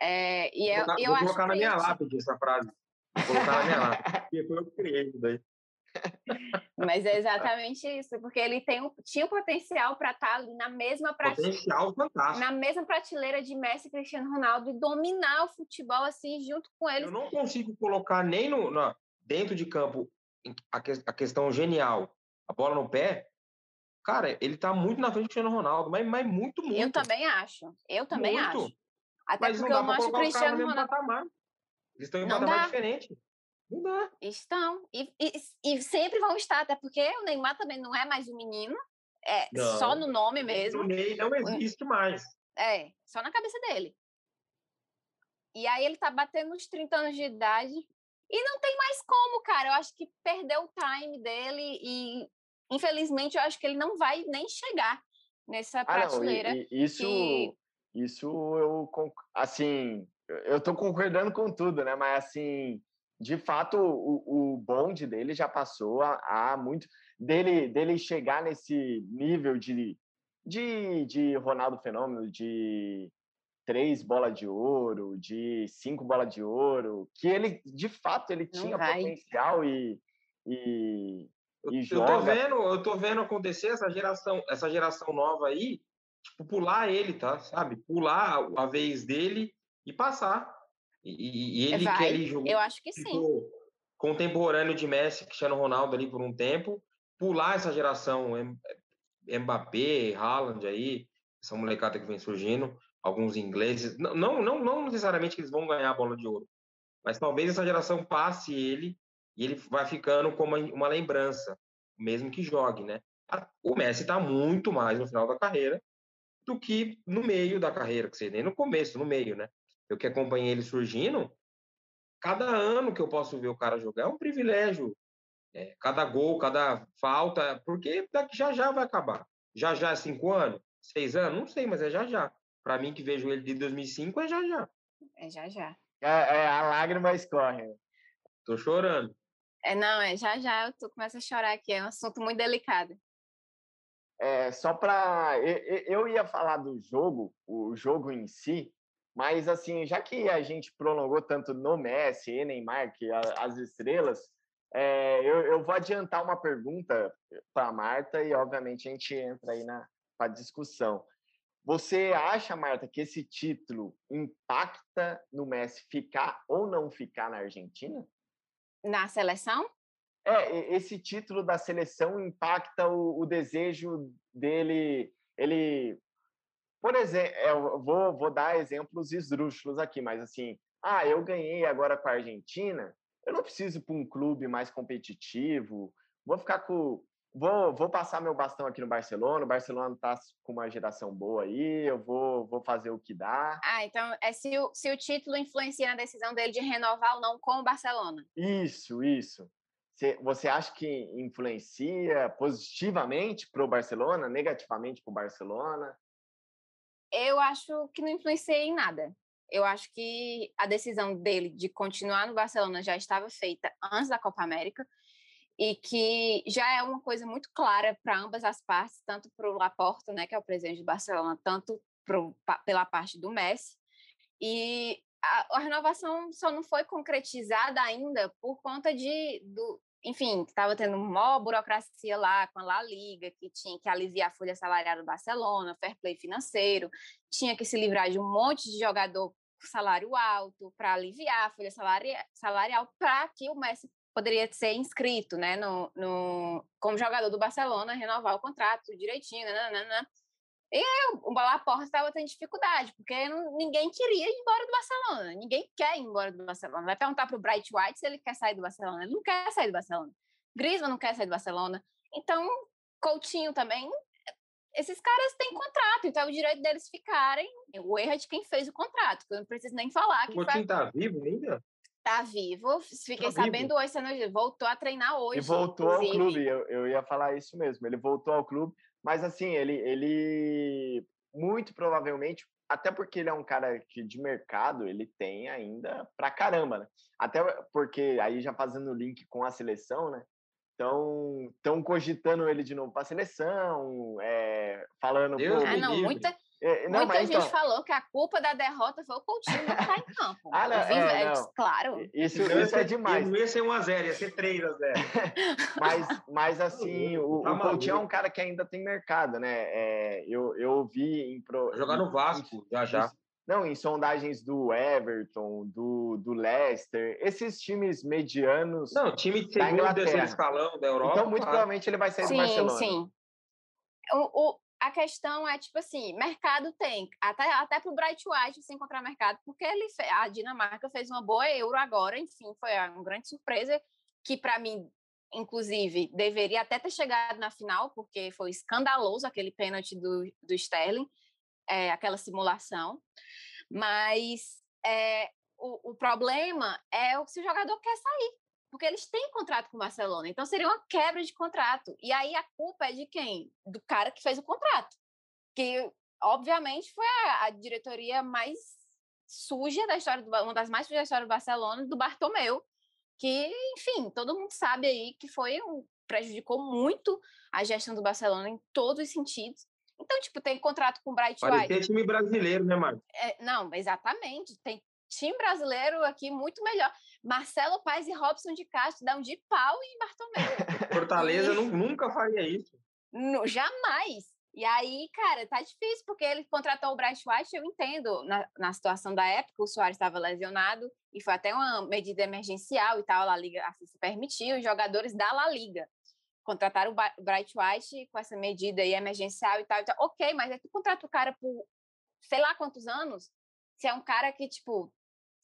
É, e vou colocar, eu, vou colocar na minha lápide essa frase. Vou colocar na minha lápide. Porque foi eu que criei isso daí. Mas é exatamente isso, porque ele tem, tinha o potencial para estar tá ali na mesma prateleira, na mesma prateleira de Messi e Cristiano Ronaldo e dominar o futebol assim junto com eles. Eu não consigo colocar nem no, no dentro de campo a, que, a questão genial, a bola no pé, cara, ele tá muito na frente do Cristiano Ronaldo, mas, mas muito, muito. Eu também acho. Eu também muito. acho. Até mas porque eu não acho o Cristiano Ronaldo. Patamar. Eles estão em um não patamar dá. diferente. Não dá. Estão. E, e, e, sempre vão estar, até porque o Neymar também não é mais um menino. É não, só no nome mesmo. O Ney não existe mais. É, só na cabeça dele. E aí ele tá batendo uns 30 anos de idade, e não tem mais como, cara. Eu acho que perdeu o time dele e, infelizmente, eu acho que ele não vai nem chegar nessa prateleira. Ah, não, e, e isso, que... isso eu, assim, eu tô concordando com tudo, né? Mas, assim, de fato, o, o bonde dele já passou há, muito. Dele, dele chegar nesse nível de, de, de Ronaldo Fenômeno, de três bolas de ouro, de cinco bolas de ouro, que ele, de fato, ele Não tinha vai. potencial e, e, e eu, joga. Eu tô vendo, eu tô vendo acontecer essa geração, essa geração nova aí, tipo, pular ele, tá? Sabe? Pular a vez dele e passar. E, e ele vai. que ele jogou, eu acho que sim. contemporâneo de Messi, Cristiano Ronaldo ali por um tempo, pular essa geração Mbappé, Haaland aí, essa molecada que vem surgindo, alguns ingleses. Não, não, não necessariamente que eles vão ganhar a bola de ouro, mas talvez essa geração passe ele e ele vai ficando como uma lembrança, mesmo que jogue, né? O Messi está muito mais no final da carreira do que no meio da carreira, que seja nem no começo, no meio, né? Eu que acompanhei ele surgindo, cada ano que eu posso ver o cara jogar é um privilégio. É, cada gol, cada falta, porque daqui já já vai acabar. Já já é cinco anos, seis anos, não sei, mas é já já. Para mim, que vejo ele de 2005, é já já. É já já. É, é a lágrima escorre. Tô chorando. É, não, é já já eu tô, começo a chorar aqui. É um assunto muito delicado. É, só para. Eu, eu ia falar do jogo, o jogo em si, Mas, assim, já que a gente prolongou tanto no Messi e Neymar, que as estrelas, é, eu, eu, vou adiantar uma pergunta para a Marta e, obviamente, a gente entra aí na discussão. Você acha, Marta, que esse título impacta no Messi ficar ou não ficar na Argentina? Na seleção? É, esse título da seleção impacta o, o desejo dele. Ele, por exemplo, é, eu vou, vou dar exemplos esdrúxulos aqui, mas assim, ah, eu ganhei agora com a Argentina, eu não preciso para um clube mais competitivo, vou ficar com. Vou, vou passar meu bastão aqui no Barcelona. O Barcelona está com uma geração boa aí. Eu vou, vou fazer o que dá. Ah, então é se o, se o título influencia na decisão dele de renovar ou não com o Barcelona. Isso, isso. Você acha que influencia positivamente para o Barcelona, negativamente para o Barcelona? Eu acho que não influencia em nada. Eu acho que a decisão dele de continuar no Barcelona já estava feita antes da Copa América e que já é uma coisa muito clara para ambas as partes, tanto para o Laporta, né, que é o presidente do Barcelona, tanto pro, pela parte do Messi. E a, a, renovação só não foi concretizada ainda por conta de, do, enfim, estava tendo uma burocracia lá com a La Liga, que tinha que aliviar a folha salarial do Barcelona, fair play financeiro, tinha que se livrar de um monte de jogador com salário alto para aliviar a folha salarial para que o Messi poderia ser inscrito, né, no, no, como jogador do Barcelona, renovar o contrato direitinho, nananana. E o Laporta estava tendo dificuldade, porque não, ninguém queria ir embora do Barcelona. Ninguém quer ir embora do Barcelona. Vai perguntar para o Bright White se ele quer sair do Barcelona. Ele não quer sair do Barcelona. Griezmann não quer sair do Barcelona. Então, Coutinho também. Esses caras têm contrato, então é o direito deles ficarem. O erro é de quem fez o contrato, que eu não preciso nem falar. O Coutinho está vivo ainda? Tá vivo. Fiquei tá sabendo vivo. hoje, você voltou a treinar hoje. E voltou inclusive. ao clube, eu, eu ia falar isso mesmo. Ele voltou ao clube, mas assim, ele, ele muito provavelmente, até porque ele é um cara que de mercado, ele tem ainda pra caramba, né? Até porque, aí já fazendo o link com a seleção, né? Então, estão cogitando ele de novo para a seleção, é, falando. Deus ah, não, muita, é, não, Muita gente então... falou que a culpa da derrota foi o Coutinho não estar em campo. ah, não, é, não. Claro. Isso, isso é demais. Não ia ser 1x0, ia ser 3x0. mas, mas, assim, o, tá o Coutinho é um cara que ainda tem mercado, né? É, eu, eu ouvi em... Pro, Jogar no Vasco, já já. Não, em sondagens do Everton, do, do Leicester, esses times medianos. Não, time de segundo terceiro escalão da Europa. Então, muito provavelmente, ele vai sair sim, do Barcelona. Sim, sim. O, o, a questão é, tipo assim, mercado tem, até, até para o Bright White se encontrar mercado, porque ele a Dinamarca fez uma boa euro agora, enfim, foi uma grande surpresa, que para mim, inclusive, deveria até ter chegado na final, porque foi escandaloso aquele pênalti do, do Sterling, é, aquela simulação, mas é, o, o problema é se o jogador quer sair, porque eles têm contrato com o Barcelona, então seria uma quebra de contrato. E aí a culpa é de quem? Do cara que fez o contrato, que obviamente foi a, a diretoria mais suja da história, do, uma das mais sujas da história do Barcelona, do Bartomeu, que, enfim, todo mundo sabe aí que foi um, prejudicou muito a gestão do Barcelona em todos os sentidos. Então, tipo, tem contrato com o Bright Parecia White. time brasileiro, né, Marcos? É, não, exatamente. Tem time brasileiro aqui muito melhor. Marcelo Paes e Robson de Castro dão de pau em Bartomeu. Fortaleza e... nunca faria isso. No, jamais. E aí, cara, tá difícil, porque ele contratou o Bryce White, eu entendo, na, na situação da época, o Soares estava lesionado, e foi até uma medida emergencial e tal, a La Liga assim se permitiu, os jogadores da La Liga contrataram o Bright White com essa medida aí emergencial e tal, e tal. ok, mas aí tu contrata o cara por sei lá quantos anos, se é um cara que, tipo,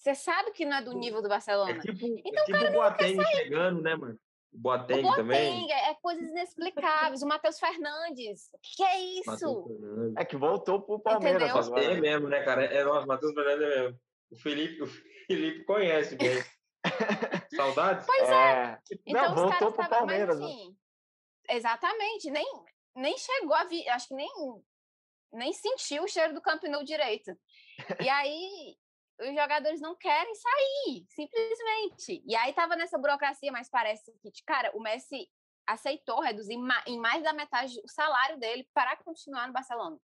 você sabe que não é do nível do é Barcelona. É tipo, então, é tipo o Boateng chegando, né, mano? O Boateng, o Boateng também. É, é coisas inexplicáveis. o Matheus Fernandes. O que é isso? É que voltou pro Palmeiras Entendeu? agora. É mesmo, né, cara? É, nossa, Matheus Fernandes é mesmo. O Felipe, o Felipe conhece bem. Saudades? Pois é. é. Então, não, voltou pro Palmeiras. Mas, né? assim, Exatamente. Nem, nem chegou a vir. Acho que nem, nem sentiu o cheiro do Camp Nou direito. E aí, os jogadores não querem sair, simplesmente. E aí tava nessa burocracia, mas parece que, cara, o Messi aceitou reduzir em mais da metade o salário dele para continuar no Barcelona.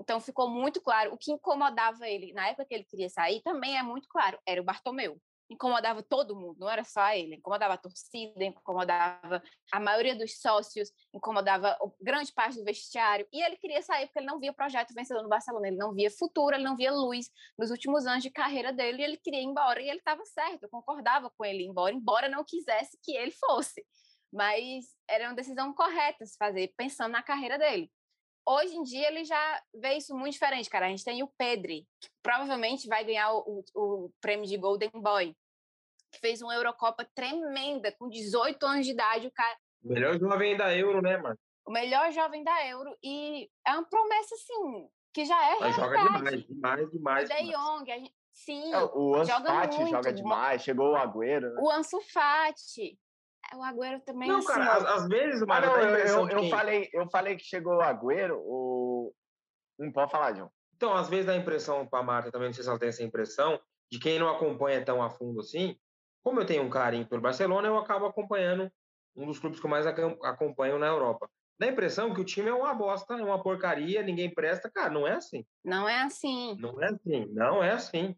Então ficou muito claro. O que incomodava ele na época que ele queria sair também é muito claro. Era o Bartomeu incomodava todo mundo, não era só ele, incomodava a torcida, incomodava a maioria dos sócios, incomodava grande parte do vestiário, e ele queria sair porque ele não via projeto vencedor no Barcelona, ele não via futuro, ele não via luz nos últimos anos de carreira dele, e ele queria ir embora, e ele estava certo, eu concordava com ele ir embora, embora não quisesse que ele fosse, mas era uma decisão correta se fazer, pensando na carreira dele. Hoje em dia ele já vê isso muito diferente, cara. A gente tem o Pedri, que provavelmente vai ganhar o, o, o prêmio de Golden Boy, que fez uma Eurocopa tremenda, com 18 anos de idade. O cara. O melhor jovem da Euro, né, mano? O melhor jovem da Euro. E é uma promessa, assim, que já é Mas joga demais, demais, demais. O De Jong, a gente... sim. É, o Ansu joga Fati muito. joga demais, chegou o Agüero. Né? O Ansu Fati. O Agüero também Não, assim, cara, às, às vezes, mas ah, não, eu, eu, eu falei, eu falei que chegou o Agüero, o... não pode falar, João. Então, às vezes dá a impressão para a Marta, também não sei se ela tem essa impressão, de quem não acompanha tão a fundo assim, como eu tenho um carinho pelo Barcelona, eu acabo acompanhando um dos clubes que eu mais acompanho na Europa. Dá a impressão que o time é uma bosta, é uma porcaria, ninguém presta. Cara, não é assim. Não é assim. Não é assim, não é assim.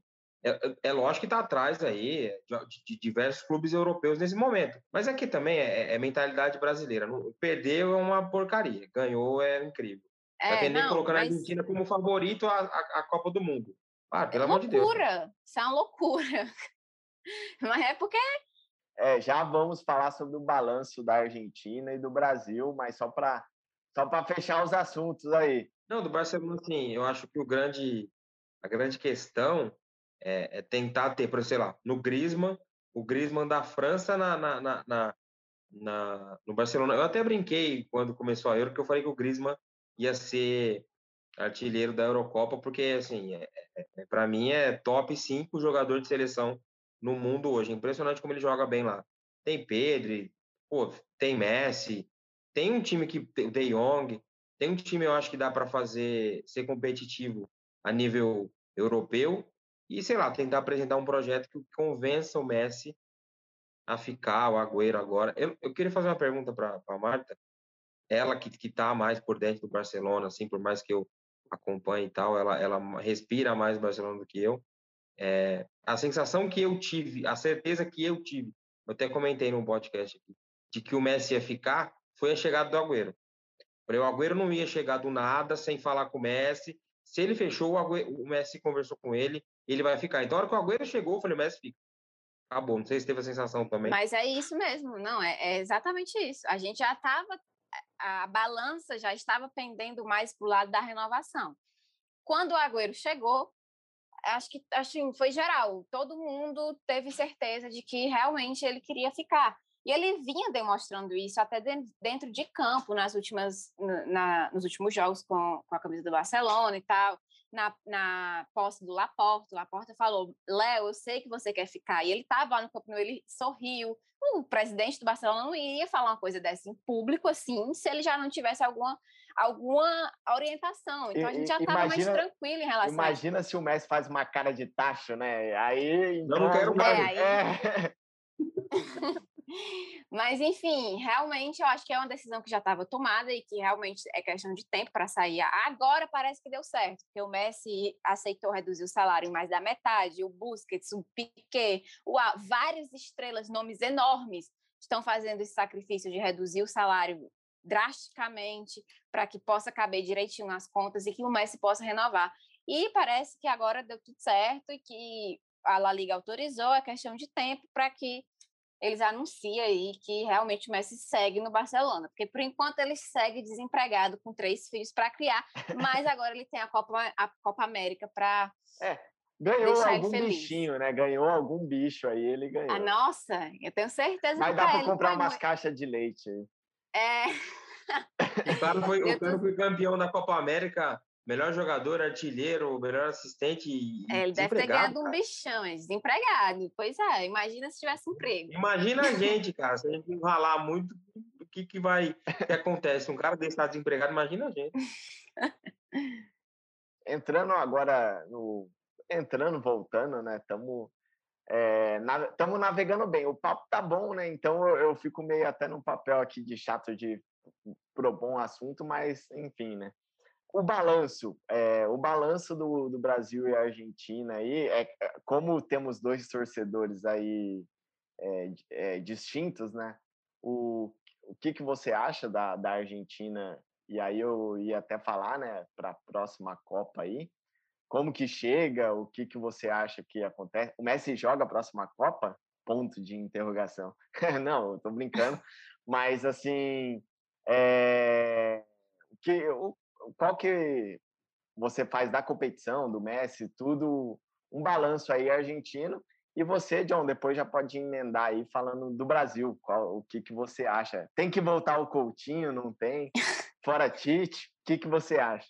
É, é, é lógico que está atrás aí de, de, diversos clubes europeus nesse momento. Mas aqui também é, é mentalidade brasileira. Perdeu é uma porcaria, ganhou é incrível. É, Vai vender colocando mas... a Argentina como favorito à, à, à Copa do Mundo. Ah, pelo é amor de Deus. Loucura! Isso é uma loucura. Mas é porque. É, já vamos falar sobre o balanço da Argentina e do Brasil, mas só para só fechar os assuntos aí. Não, do Barcelona, sim. Eu acho que o grande, a grande questão é, é, tentar ter, por sei lá, no Griezmann, o Griezmann da França na, na, na, na, no Barcelona. Eu até brinquei quando começou a Euro, que eu falei que o Griezmann ia ser artilheiro da Eurocopa, porque, assim, é, é, é para mim é top 5 jogador de seleção no mundo hoje. Impressionante como ele joga bem lá. Tem Pedro, pô, tem Messi, tem um time que o De Jong, tem um time eu acho que dá para fazer ser competitivo a nível europeu e, sei lá, tentar apresentar um projeto que convença o Messi a ficar, o Agüero agora. Eu, eu queria fazer uma pergunta para a Marta, ela que está mais por dentro do Barcelona, assim, por mais que eu acompanhe e tal, ela, ela respira mais Barcelona do que eu. É, a sensação que eu tive, a certeza que eu tive, eu até comentei no podcast aqui, de que o Messi ia ficar, foi a chegada do Agüero. O Agüero não ia chegar do nada, sem falar com o Messi. Se ele fechou, o, Agüero, o Messi conversou com ele, ele vai ficar. Então, a hora que o Agüero chegou, eu falei, o Messi fica. Acabou, não sei se teve a sensação também. Mas é isso mesmo, não, é, é exatamente isso. A gente já estava, a balança já estava pendendo mais para o lado da renovação. Quando o Agüero chegou, acho que assim, foi geral, todo mundo teve certeza de que realmente ele queria ficar. E ele vinha demonstrando isso até dentro de campo nas últimas, na, nos últimos jogos com, com a camisa do Barcelona e tal na, na posse do Laporta. O Laporta falou: Léo, eu sei que você quer ficar. E ele estava lá no Campo Nou, ele sorriu. O presidente do Barcelona não iria falar uma coisa dessa em público assim, se ele já não tivesse alguma, alguma orientação. Então a gente já estava mais tranquilo em relação Imagina se o Messi faz uma cara de tacho, né? Aí. Então, não quero mais. É, aí... é. Mas, enfim, realmente eu acho que é uma decisão que já estava tomada e que realmente é questão de tempo para sair. Agora parece que deu certo, porque o Messi aceitou reduzir o salário em mais da metade, o Busquets, o Piquet, o, várias estrelas, nomes enormes, estão fazendo esse sacrifício de reduzir o salário drasticamente para que possa caber direitinho nas contas e que o Messi possa renovar. E parece que agora deu tudo certo e que a La Liga autorizou, é questão de tempo para que eles anunciam aí que realmente o Messi segue no Barcelona, porque por enquanto ele segue desempregado com três filhos para criar, mas agora ele tem a Copa, a Copa América para é, ganhou algum bichinho, né? Ganhou algum bicho aí, ele ah, ganhou. Ah, nossa, eu tenho certeza Mas dá para comprar umas muito... caixas de leite aí. É. o cara foi, o cara foi campeão da Copa América melhor jogador, artilheiro, melhor assistente e é, ele deve ter ganhado um bichão, é desempregado. Pois é, imagina se tivesse emprego. Imagina a gente, cara, se a gente ralar muito, o que que vai, que acontece? Um cara desse está desempregado, imagina a gente. Entrando agora no... Entrando, voltando, né, estamos... Estamos é, navegando bem, o papo tá bom, né? Então eu, eu fico meio até no papel aqui de chato de pro bom assunto, mas enfim, né? O balanço, é, o balanço do, do Brasil e Argentina aí, é, é, como temos dois torcedores aí é, é, distintos, né? O, o que, que você acha da, da Argentina? E aí eu ia até falar, né, para a próxima Copa aí. Como que chega? O que, que você acha que acontece? O Messi joga a próxima Copa? Ponto de interrogação. Não, eu tô brincando. Mas, assim, é... que, qual que você faz da competição, do Messi, tudo, um balanço aí argentino. E você, John, depois já pode emendar aí falando do Brasil. Qual, o que, que você acha? Tem que voltar o Coutinho, não tem? Fora Tite, o que, que você acha?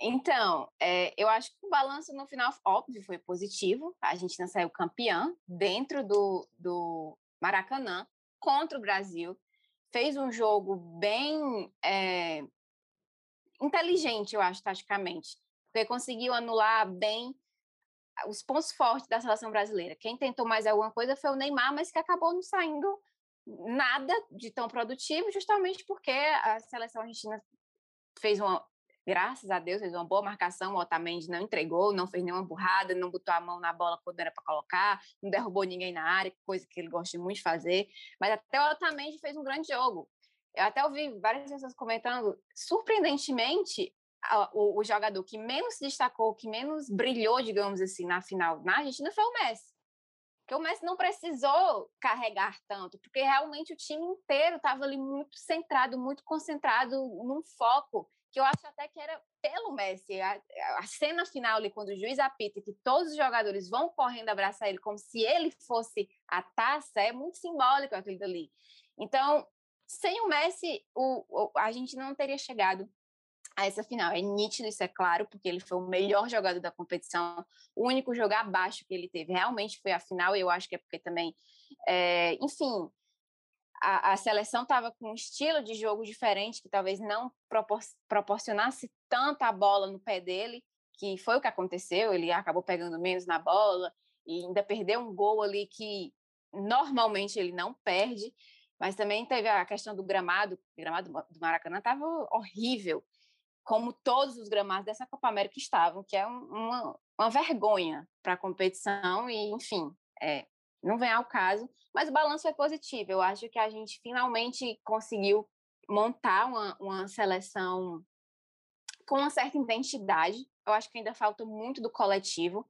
Então, é, eu acho que o balanço no final, óbvio, foi positivo. A Argentina saiu campeã dentro do, do Maracanã contra o Brasil fez um jogo bem é, inteligente, eu acho, taticamente, porque conseguiu anular bem os pontos fortes da seleção brasileira. Quem tentou mais alguma coisa foi o Neymar, mas que acabou não saindo nada de tão produtivo, justamente porque a seleção argentina fez uma graças a Deus, fez uma boa marcação. O Otamendi não entregou, não fez nenhuma burrada, não botou a mão na bola quando era para colocar, não derrubou ninguém na área, coisa que ele gosta muito de fazer. Mas até o Otamendi fez um grande jogo. Eu até ouvi várias pessoas comentando, surpreendentemente, o, o, jogador que menos se destacou, que menos brilhou, digamos assim, na final na Argentina foi o Messi. Porque o Messi não precisou carregar tanto, porque realmente o time inteiro estava ali muito centrado, muito concentrado num foco que eu acho até que era pelo Messi. A, a, cena final ali, quando o juiz apita, que todos os jogadores vão correndo abraçar ele como se ele fosse a taça, é muito simbólico aquilo dali. Então, sem o Messi, o, o, a gente não teria chegado a essa final. É nítido, isso é claro, porque ele foi o melhor jogador da competição. O único jogo abaixo que ele teve realmente foi a final, e eu acho que é porque também, é, enfim, a, a seleção estava com um estilo de jogo diferente, que talvez não propor, proporcionasse tanta bola no pé dele, que foi o que aconteceu, ele acabou pegando menos na bola e ainda perdeu um gol ali que normalmente ele não perde, mas também teve a questão do gramado, o gramado do Maracanã estava horrível, como todos os gramados dessa Copa América estavam, que é uma, uma vergonha para a competição e, enfim, é, não vem ao caso, mas o balanço é positivo. Eu acho que a gente finalmente conseguiu montar uma, uma seleção com uma certa identidade. Eu acho que ainda falta muito do coletivo.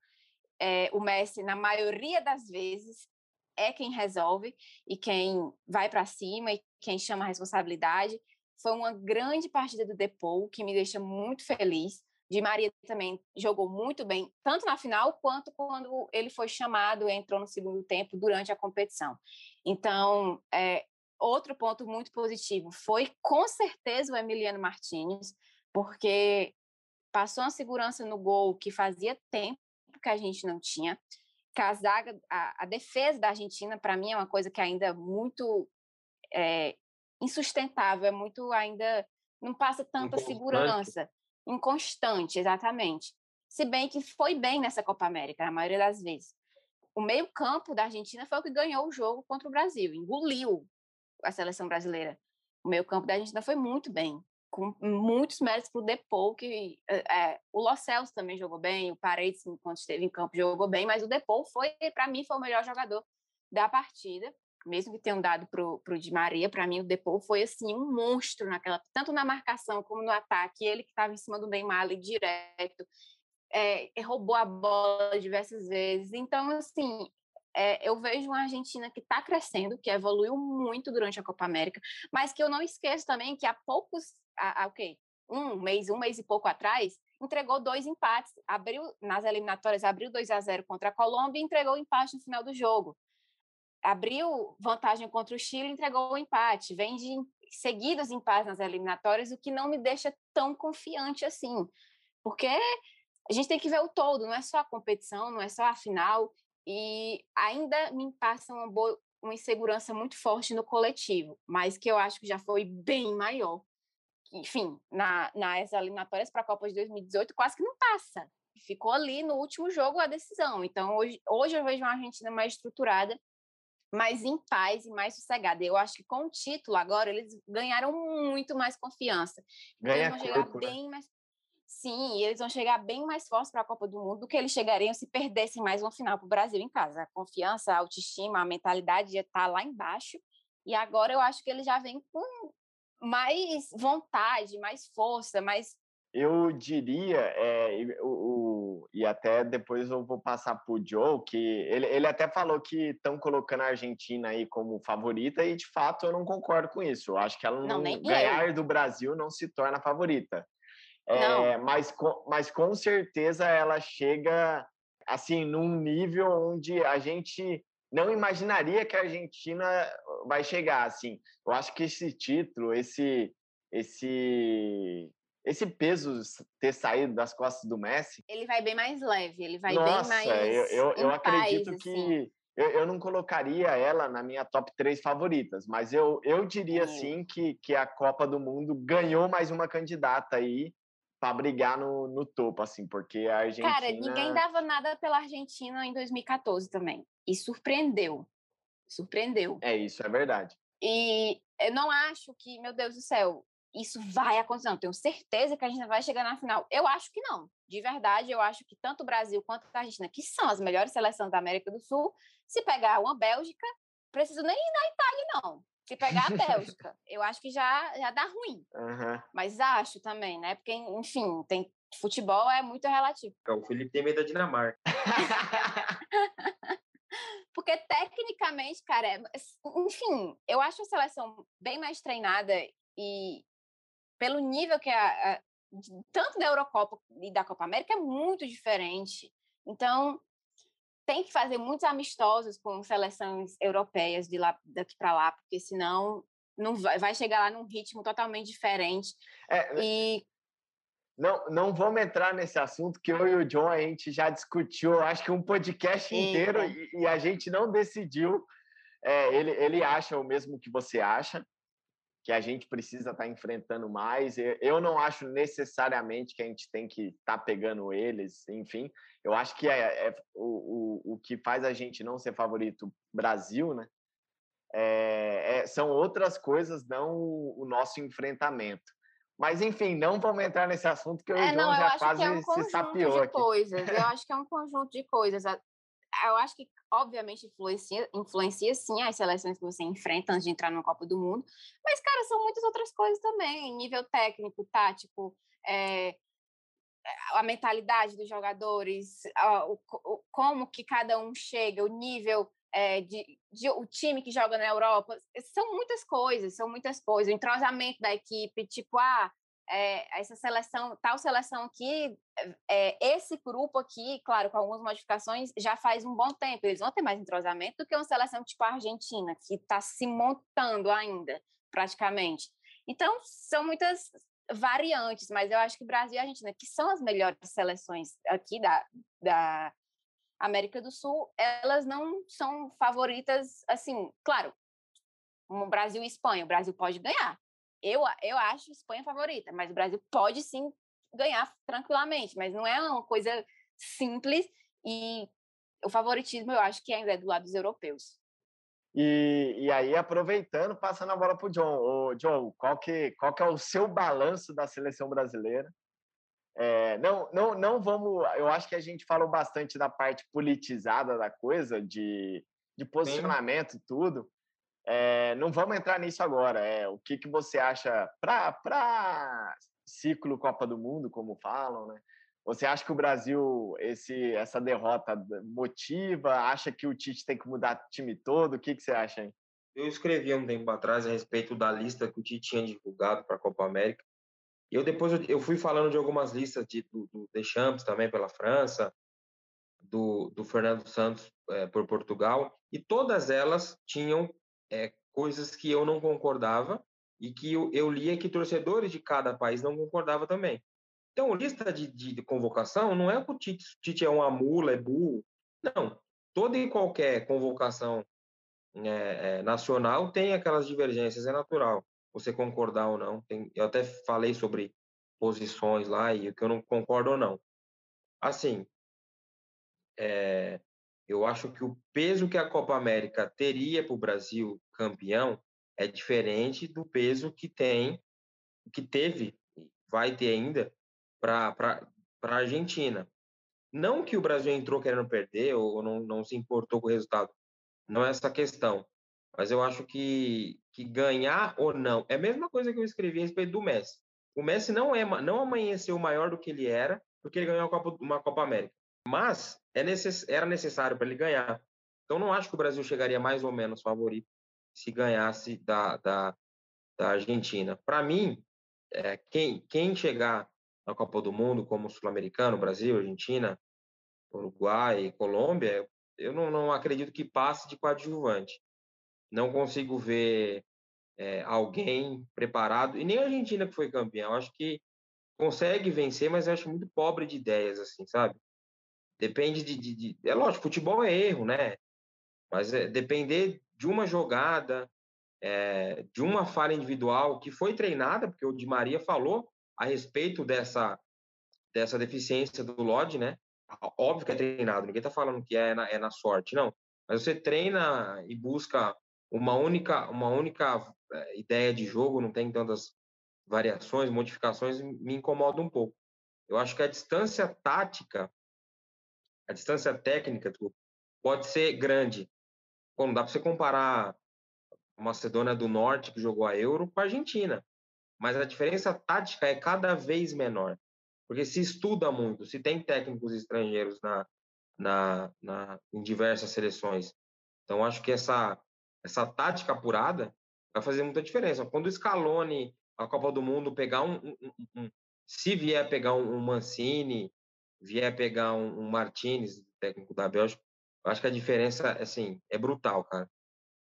É, o Messi, na maioria das vezes, é quem resolve e quem vai para cima e quem chama a responsabilidade. Foi uma grande partida do Depou, que me deixa muito feliz. Di Maria também jogou muito bem, tanto na final quanto quando ele foi chamado, entrou no segundo tempo durante a competição. Então, é, outro ponto muito positivo foi com certeza o Emiliano Martinez, porque passou uma segurança no gol que fazia tempo que a gente não tinha. Zaga, a, a defesa da Argentina, para mim, é uma coisa que ainda é muito é, insustentável, é muito ainda não passa tanta segurança. Inconstante, exatamente. Se bem que foi bem nessa Copa América, na maioria das vezes. O meio-campo da Argentina foi o que ganhou o jogo contra o Brasil, engoliu a seleção brasileira. O meio-campo da Argentina foi muito bem, com muitos méritos para o Depou, que é, o Los Celso também jogou bem, o Paredes, enquanto esteve em campo, jogou bem, mas o Depou foi, para mim, foi o melhor jogador da partida mesmo que tenham dado para o Di Maria, para mim o Depou foi assim um monstro naquela, tanto na marcação como no ataque, ele que estava em cima do Neymar ali direto, é, roubou a bola diversas vezes. Então, assim, é, eu vejo uma Argentina que está crescendo, que evoluiu muito durante a Copa América, mas que eu não esqueço também que há poucos, há, um mês, um mês e pouco atrás, entregou dois empates, abriu nas eliminatórias, abriu 2 a 0 contra a Colômbia e entregou empate no final do jogo abriu vantagem contra o Chile, entregou o empate. Vem de seguidos empates nas eliminatórias, o que não me deixa tão confiante assim. Porque a gente tem que ver o todo, não é só a competição, não é só a final. E ainda me passa uma, boa, uma insegurança muito forte no coletivo, mas que eu acho que já foi bem maior. Enfim, na, nas eliminatórias para a Copa de 2018, quase que não passa. Ficou ali no último jogo a decisão. Então, hoje, hoje eu vejo uma Argentina mais estruturada mais em paz e mais sossegada. Eu acho que com o título agora eles ganharam muito mais confiança. Ganha eles vão jogar corpo, né? bem né? mais. Sim, eles vão chegar bem mais fortes para a Copa do Mundo do que eles chegariam se perdessem mais uma final para o Brasil em casa. A confiança, a autoestima, a mentalidade já está lá embaixo. E agora eu acho que eles já vêm com mais vontade, mais força, mais. Eu diria, é, o, o, e até depois eu vou passar para o Joe, que ele, ele até falou que estão colocando a Argentina aí como favorita, e de fato eu não concordo com isso. Eu acho que ela não, não ganhar do Brasil não se torna favorita. É, mas, com, mas com certeza ela chega assim num nível onde a gente não imaginaria que a Argentina vai chegar assim. Eu acho que esse título, esse esse esse peso ter saído das costas do Messi, ele vai bem mais leve, ele vai Nossa, bem mais eu, eu, eu acredito paz, que assim. eu, eu não colocaria ela na minha top 3 favoritas, mas eu, eu diria sim que, que a Copa do Mundo ganhou mais uma candidata aí para brigar no, no topo, assim, porque a Argentina. Cara, ninguém dava nada pela Argentina em 2014 também. E surpreendeu. Surpreendeu. É, isso é verdade. E eu não acho que, meu Deus do céu, isso vai acontecer. Não, tenho certeza que a gente vai chegar na final. Eu acho que não. De verdade, eu acho que tanto o Brasil quanto a Argentina, que são as melhores seleções da América do Sul, se pegar uma Bélgica, preciso nem ir na Itália, não. Se pegar a Bélgica, eu acho que já, já dá ruim. Uhum. Mas acho também, né? Porque, enfim, tem, futebol é muito relativo. É, o Felipe tem medo da Dinamarca. Porque tecnicamente, cara, é, enfim, eu acho a seleção bem mais treinada e pelo nível que a, a tanto da Eurocopa e da Copa América é muito diferente. Então, tem que fazer muitos amistosos com seleções europeias de lá daqui para lá, porque senão não vai, vai chegar lá num ritmo totalmente diferente. É, e não, não vamos entrar nesse assunto que eu e o John a gente já discutiu, acho que um podcast inteiro e, e, a gente não decidiu. É, ele, ele acha o mesmo que você acha, que a gente precisa estar tá enfrentando mais. Eu não acho necessariamente que a gente tem que estar tá pegando eles, enfim. Eu acho que é, é o, o, o que faz a gente não ser favorito Brasil, né? É, é, são outras coisas, não o, o, nosso enfrentamento. Mas, enfim, não vamos entrar nesse assunto que eu é, não, já quase é um se sapiou aqui. Coisas. Eu acho que é um conjunto de coisas. Eu acho que obviamente influencia, influencia sim as seleções que você enfrenta antes de entrar no Copa do Mundo, mas, cara, são muitas outras coisas também, nível técnico, tático, é, a mentalidade dos jogadores, a, o, o, como que cada um chega, o nível é, de, de, o time que joga na Europa, são muitas coisas, são muitas coisas, o entrosamento da equipe, tipo, ah, é, essa seleção, tal seleção aqui, é, esse grupo aqui, claro, com algumas modificações, já faz um bom tempo. Eles vão ter mais entrosamento do que uma seleção tipo a Argentina, que está se montando ainda, praticamente. Então, são muitas variantes, mas eu acho que Brasil e Argentina, que são as melhores seleções aqui da, da América do Sul, elas não são favoritas, assim, claro, Brasil e Espanha, o Brasil pode ganhar, eu, eu acho Espanha favorita, mas o Brasil pode sim ganhar tranquilamente, mas não é uma coisa simples e o favoritismo eu acho que ainda é do lado dos europeus. E, e aí, aproveitando, passando a bola para o John. Ô, John, qual que, qual que é o seu balanço da seleção brasileira? É, não, não, não vamos. Eu acho que a gente falou bastante da parte politizada da coisa, de, de posicionamento, tudo. É, não vamos entrar nisso agora. É, o que, que você acha para ciclo Copa do Mundo, como falam, né? Você acha que o Brasil, esse, essa derrota motiva? Acha que o Tite tem que mudar o time todo? O que, que você acha, hein? Eu escrevi um tempo atrás a respeito da lista que o Tite tinha divulgado para a Copa América. Eu depois eu fui falando de algumas listas de, do, do Deschamps também pela França, do, do Fernando Santos é, por Portugal, e todas elas tinham é, coisas que eu não concordava e que eu, eu lia que torcedores de cada país não concordavam também. Então, lista de, de, de convocação não é o Tite, Tite é uma mula, é burro. Não. Toda e qualquer convocação é, é, nacional tem aquelas divergências, é natural. Você concordar ou não. Tem, eu até falei sobre posições lá e o que eu não concordo ou não. Assim, é, eu acho que o peso que a Copa América teria para o Brasil campeão é diferente do peso que tem, que teve, vai ter ainda para a Argentina. Não que o Brasil entrou querendo perder ou não, não se importou com o resultado, não é essa questão. Mas eu acho que, que ganhar ou não é a mesma coisa que eu escrevi a respeito do Messi. O Messi não é não amanheceu maior do que ele era porque ele ganhou uma Copa, uma Copa América. Mas é necess, era necessário para ele ganhar. Então não acho que o Brasil chegaria mais ou menos favorito se ganhasse da, da, da Argentina. Para mim, é, quem, quem chegar na Copa do Mundo como sul-americano, Brasil, Argentina, Uruguai, Colômbia, eu não, não acredito que passe de coadjuvante. Não consigo ver é, alguém preparado, e nem a Argentina que foi campeão, acho que consegue vencer, mas eu acho muito pobre de ideias, assim, sabe? Depende de, de, de... É lógico, futebol é erro, né? Mas é, depender de uma jogada, é, de uma falha individual que foi treinada, porque o Di Maria falou a respeito dessa, dessa deficiência do Lodge, né? Óbvio que é treinado, ninguém está falando que é na, é na sorte, não. Mas você treina e busca uma única, uma única é, ideia de jogo, não tem tantas variações, modificações, me incomoda um pouco. Eu acho que a distância tática, a distância técnica, pode ser grande. Pô, não dá para você comparar a Macedônia do Norte, que jogou a Euro, com a Argentina. Mas a diferença tática é cada vez menor. Porque se estuda muito, se tem técnicos estrangeiros na, na, na, em diversas seleções. Então, acho que essa, essa tática apurada vai fazer muita diferença. Quando o Scaloni, a Copa do Mundo, pegar um, um, um se vier pegar um, Mancini, vier pegar um, um Martinez, técnico da Bélgica, acho que a diferença, assim, é brutal, cara.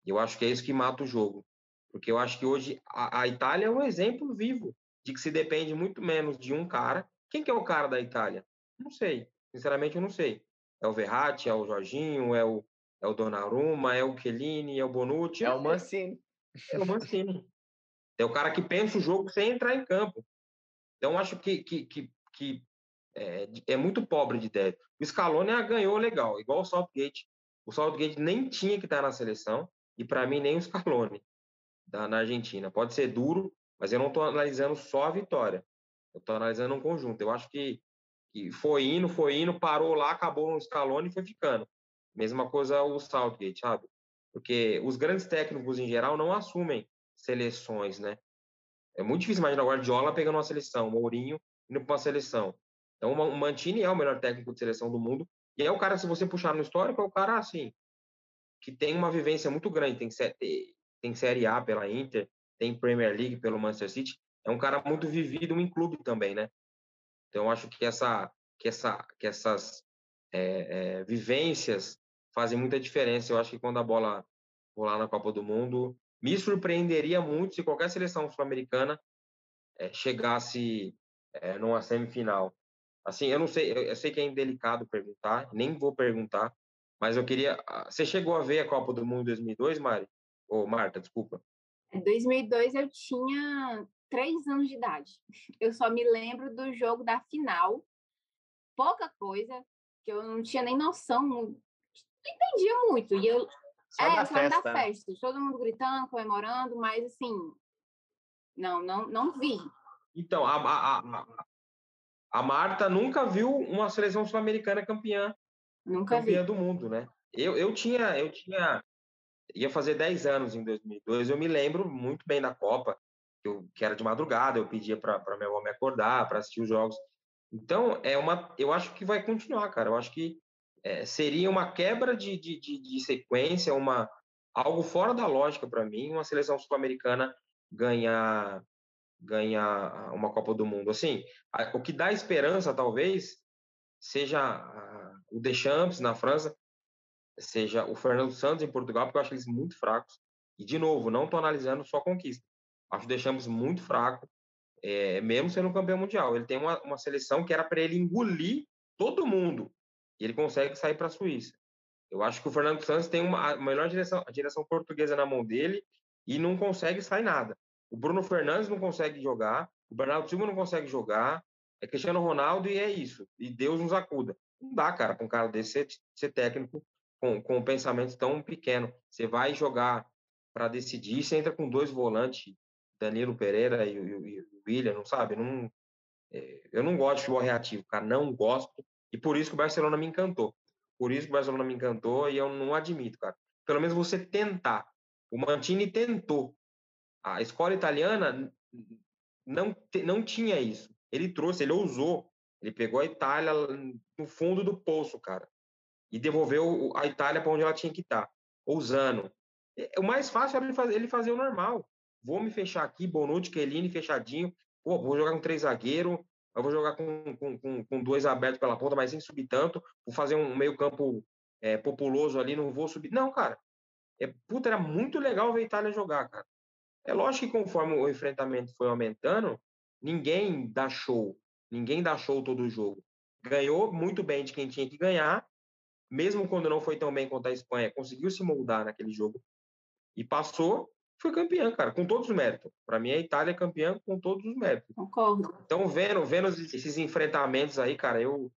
Eu acho que é isso que mata o jogo. Porque eu acho que hoje a, a, Itália é um exemplo vivo de que se depende muito menos de um cara. Quem que é o cara da Itália? Não sei. Sinceramente, eu não sei. É o Verratti, é o Jorginho, é o, é o Donnarumma, é o Chiellini, é o Bonucci. É o Mancini. É o Mancini. É o cara que pensa o jogo sem entrar em campo. Então, acho que, que, que, que é, é, muito pobre de ideia. O Scaloni ganhou legal, igual o Southgate. O Southgate nem tinha que estar na seleção, e para mim nem o Scaloni da, na Argentina. Pode ser duro, mas eu não estou analisando só a vitória. Eu estou analisando um conjunto. Eu acho que, que foi indo, foi indo, parou lá, acabou no Scaloni e foi ficando. Mesma coisa o Southgate, sabe? Porque os grandes técnicos em geral não assumem seleções, né? É muito difícil imaginar o Guardiola pegando uma seleção, o Mourinho indo para uma seleção. Então, o Mantini é o melhor técnico de seleção do mundo. E é o cara, se você puxar no histórico, é o cara, assim, que tem uma vivência muito grande. Tem, tem Série A pela Inter, tem Premier League pelo Manchester City. É um cara muito vivido em clube também, né? Então, eu acho que, essa, que, essa, que essas é, é, vivências fazem muita diferença. Eu acho que quando a bola rolar na Copa do Mundo, me surpreenderia muito se qualquer seleção sul-americana é, chegasse é, numa semifinal. Assim, eu não sei, eu, sei que é indelicado perguntar, nem vou perguntar, mas eu queria. Ah, você chegou a ver a Copa do Mundo 2002, Mari? Ou Marta, desculpa. Em 2002 eu tinha três anos de idade. Eu só me lembro do jogo da final. Pouca coisa, que eu não tinha nem noção, não entendia muito. E eu, só é, da só festa. da festa. Todo mundo gritando, comemorando, mas assim, não, não, não vi. Então, a, a, a, a Marta nunca viu uma seleção sul-americana campeã, Nunca campeã vi. do mundo, né? Eu, eu tinha, eu tinha, ia fazer 10 anos em 2002, eu me lembro muito bem da Copa, que, eu, que era de madrugada, eu pedia para minha avó me acordar, para assistir os jogos. Então, é uma, eu acho que vai continuar, cara. Eu acho que é, seria uma quebra de, de, de, de, sequência, uma, algo fora da lógica para mim, uma seleção sul-americana ganhar ganhar uma Copa do Mundo. Assim, o que dá esperança, talvez, seja o Deschamps na França, seja o Fernando Santos em Portugal, porque eu acho eles muito fracos. E, de novo, não estou analisando só conquista. Acho o Deschamps muito fraco, é, mesmo sendo campeão mundial. Ele tem uma, uma seleção que era para ele engolir todo mundo. E ele consegue sair para a Suíça. Eu acho que o Fernando Santos tem uma a melhor direção, a direção portuguesa na mão dele e não consegue sair nada. O Bruno Fernandes não consegue jogar, o Bernardo Silva não consegue jogar, é Cristiano Ronaldo e é isso. E Deus nos acuda. Não dá, cara, para um cara desse ser, ser técnico com, com um pensamento tão pequeno. Você vai jogar para decidir, você entra com dois volantes, Danilo Pereira e, o William, não sabe? Não, É, eu não gosto de futebol reativo, cara, não gosto. E por isso que o Barcelona me encantou. Por isso que o Barcelona me encantou e eu não admito, cara. Pelo menos você tentar. O Mantini tentou. A escola italiana não, não tinha isso. Ele trouxe, ele ousou. Ele pegou a Itália no fundo do poço, cara. E devolveu a Itália para onde ela tinha que estar. Tá, ousando. O mais fácil era ele fazer, ele fazer o normal. Vou me fechar aqui, Bonucci, Chiellini, fechadinho. Pô, vou jogar com três zagueiros. Eu vou jogar com, com, com, dois abertos pela ponta, mas sem subir tanto. Vou fazer um meio campo é, populoso ali, não vou subir. Não, cara. É, puta, era muito legal ver a Itália jogar, cara. É lógico que conforme o enfrentamento foi aumentando, ninguém dá show. Ninguém dá show todo o jogo. Ganhou muito bem de quem tinha que ganhar, mesmo quando não foi tão bem contra a Espanha, conseguiu se moldar naquele jogo e passou, foi campeã, cara, com todos os méritos. Para mim, a Itália é campeã com todos os méritos. Concordo. Então, vendo, vendo esses enfrentamentos aí, cara, eu,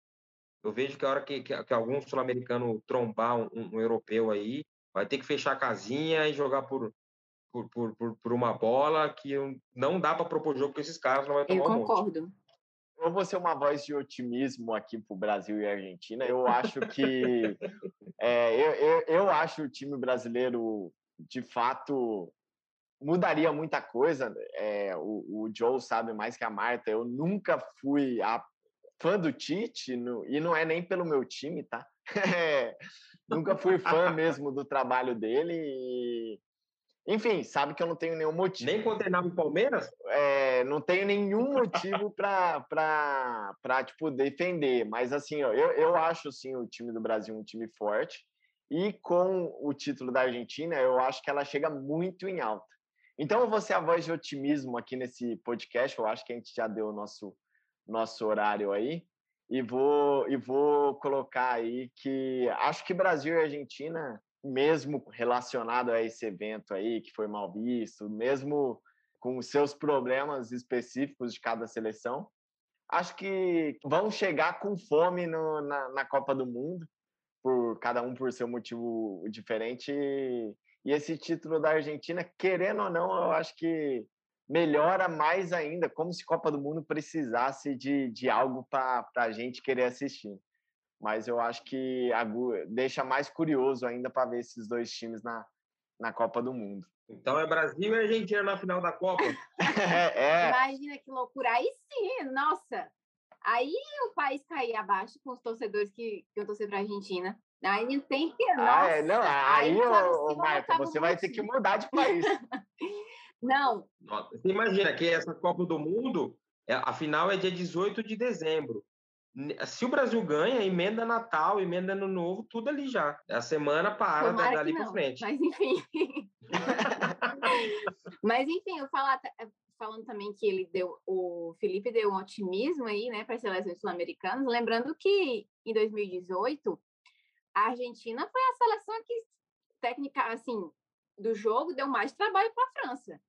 eu vejo que a hora que, que, que algum sul-americano trombar um, um, europeu aí, vai ter que fechar a casinha e jogar por, por, por, por, por uma bola que não dá para propor jogo com esses caras, não vai tomar Eu concordo. Um eu vou ser uma voz de otimismo aqui para o Brasil e Argentina. Eu acho que é, eu, eu, eu, acho o time brasileiro de fato mudaria muita coisa. É, o, o, Joe sabe mais que a Marta. Eu nunca fui a, fã do Tite no, e não é nem pelo meu time, tá? É, nunca fui fã mesmo do trabalho dele. E, enfim, sabe que eu não tenho nenhum motivo. Nem condenava o Palmeiras? É, não tenho nenhum motivo para tipo, defender. Mas, assim, ó, eu, eu acho, sim, o time do Brasil um time forte. E com o título da Argentina, eu acho que ela chega muito em alta. Então, eu vou ser a voz de otimismo aqui nesse podcast. Eu acho que a gente já deu o nosso, nosso horário aí. E vou, e vou colocar aí que acho que Brasil e Argentina mesmo relacionado a esse evento aí, que foi mal visto, mesmo com os seus problemas específicos de cada seleção, acho que vão chegar com fome no, na, na Copa do Mundo, por cada um por seu motivo diferente. E esse título da Argentina, querendo ou não, eu acho que melhora mais ainda, como se Copa do Mundo precisasse de, de algo para a gente querer assistir mas eu acho que deixa mais curioso ainda para ver esses dois times na, na Copa do Mundo. Então é Brasil e Argentina na final da Copa. é. Imagina que loucura. Aí sim, nossa. Aí o país cair abaixo com os torcedores que, que eu torcer para a Argentina. Aí não tem que. Nossa, ah, é, não, aí, aí ô, Marta, você vai ter que mudar de país. não. Você imagina que essa Copa do Mundo, é, a final é dia 18 de dezembro se o Brasil ganha, emenda Natal, emenda Ano Novo, tudo ali já. A semana para Tomara dali para frente. Mas enfim. mas enfim, eu falar, eh, falando também que ele deu, o Felipe deu um otimismo aí, né, para as seleções sul-americanas, lembrando que em 2018 a Argentina foi a seleção que técnica assim do jogo deu mais trabalho para a França.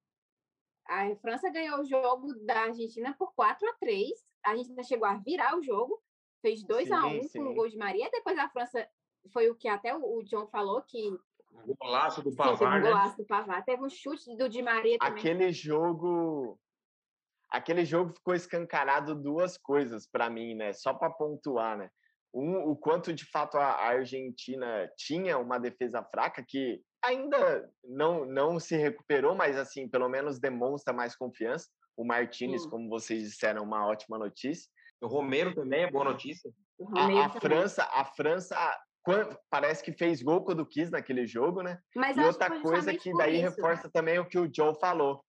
A França ganhou o jogo da Argentina por 4 a 3 a Argentina chegou a virar o jogo, fez 2 a 1 um com o gol de Maria. Depois a França foi o que até o John falou que o golaço do Pavar, Sim, um né? golaço do Pavar. Teve um chute do Di Maria também. Aquele jogo aquele jogo ficou escancarado duas coisas para mim, né? Só para pontuar, né? Um, o quanto de fato a Argentina tinha uma defesa fraca que ainda não não se recuperou, mas assim, pelo menos demonstra mais confiança. O Martinez, como vocês disseram, uma ótima notícia. O Romero também é boa notícia. A, a França, a França parece que fez gol quando quis naquele jogo, né? Mas e outra coisa que daí isso, reforça né? também o que o Joe falou,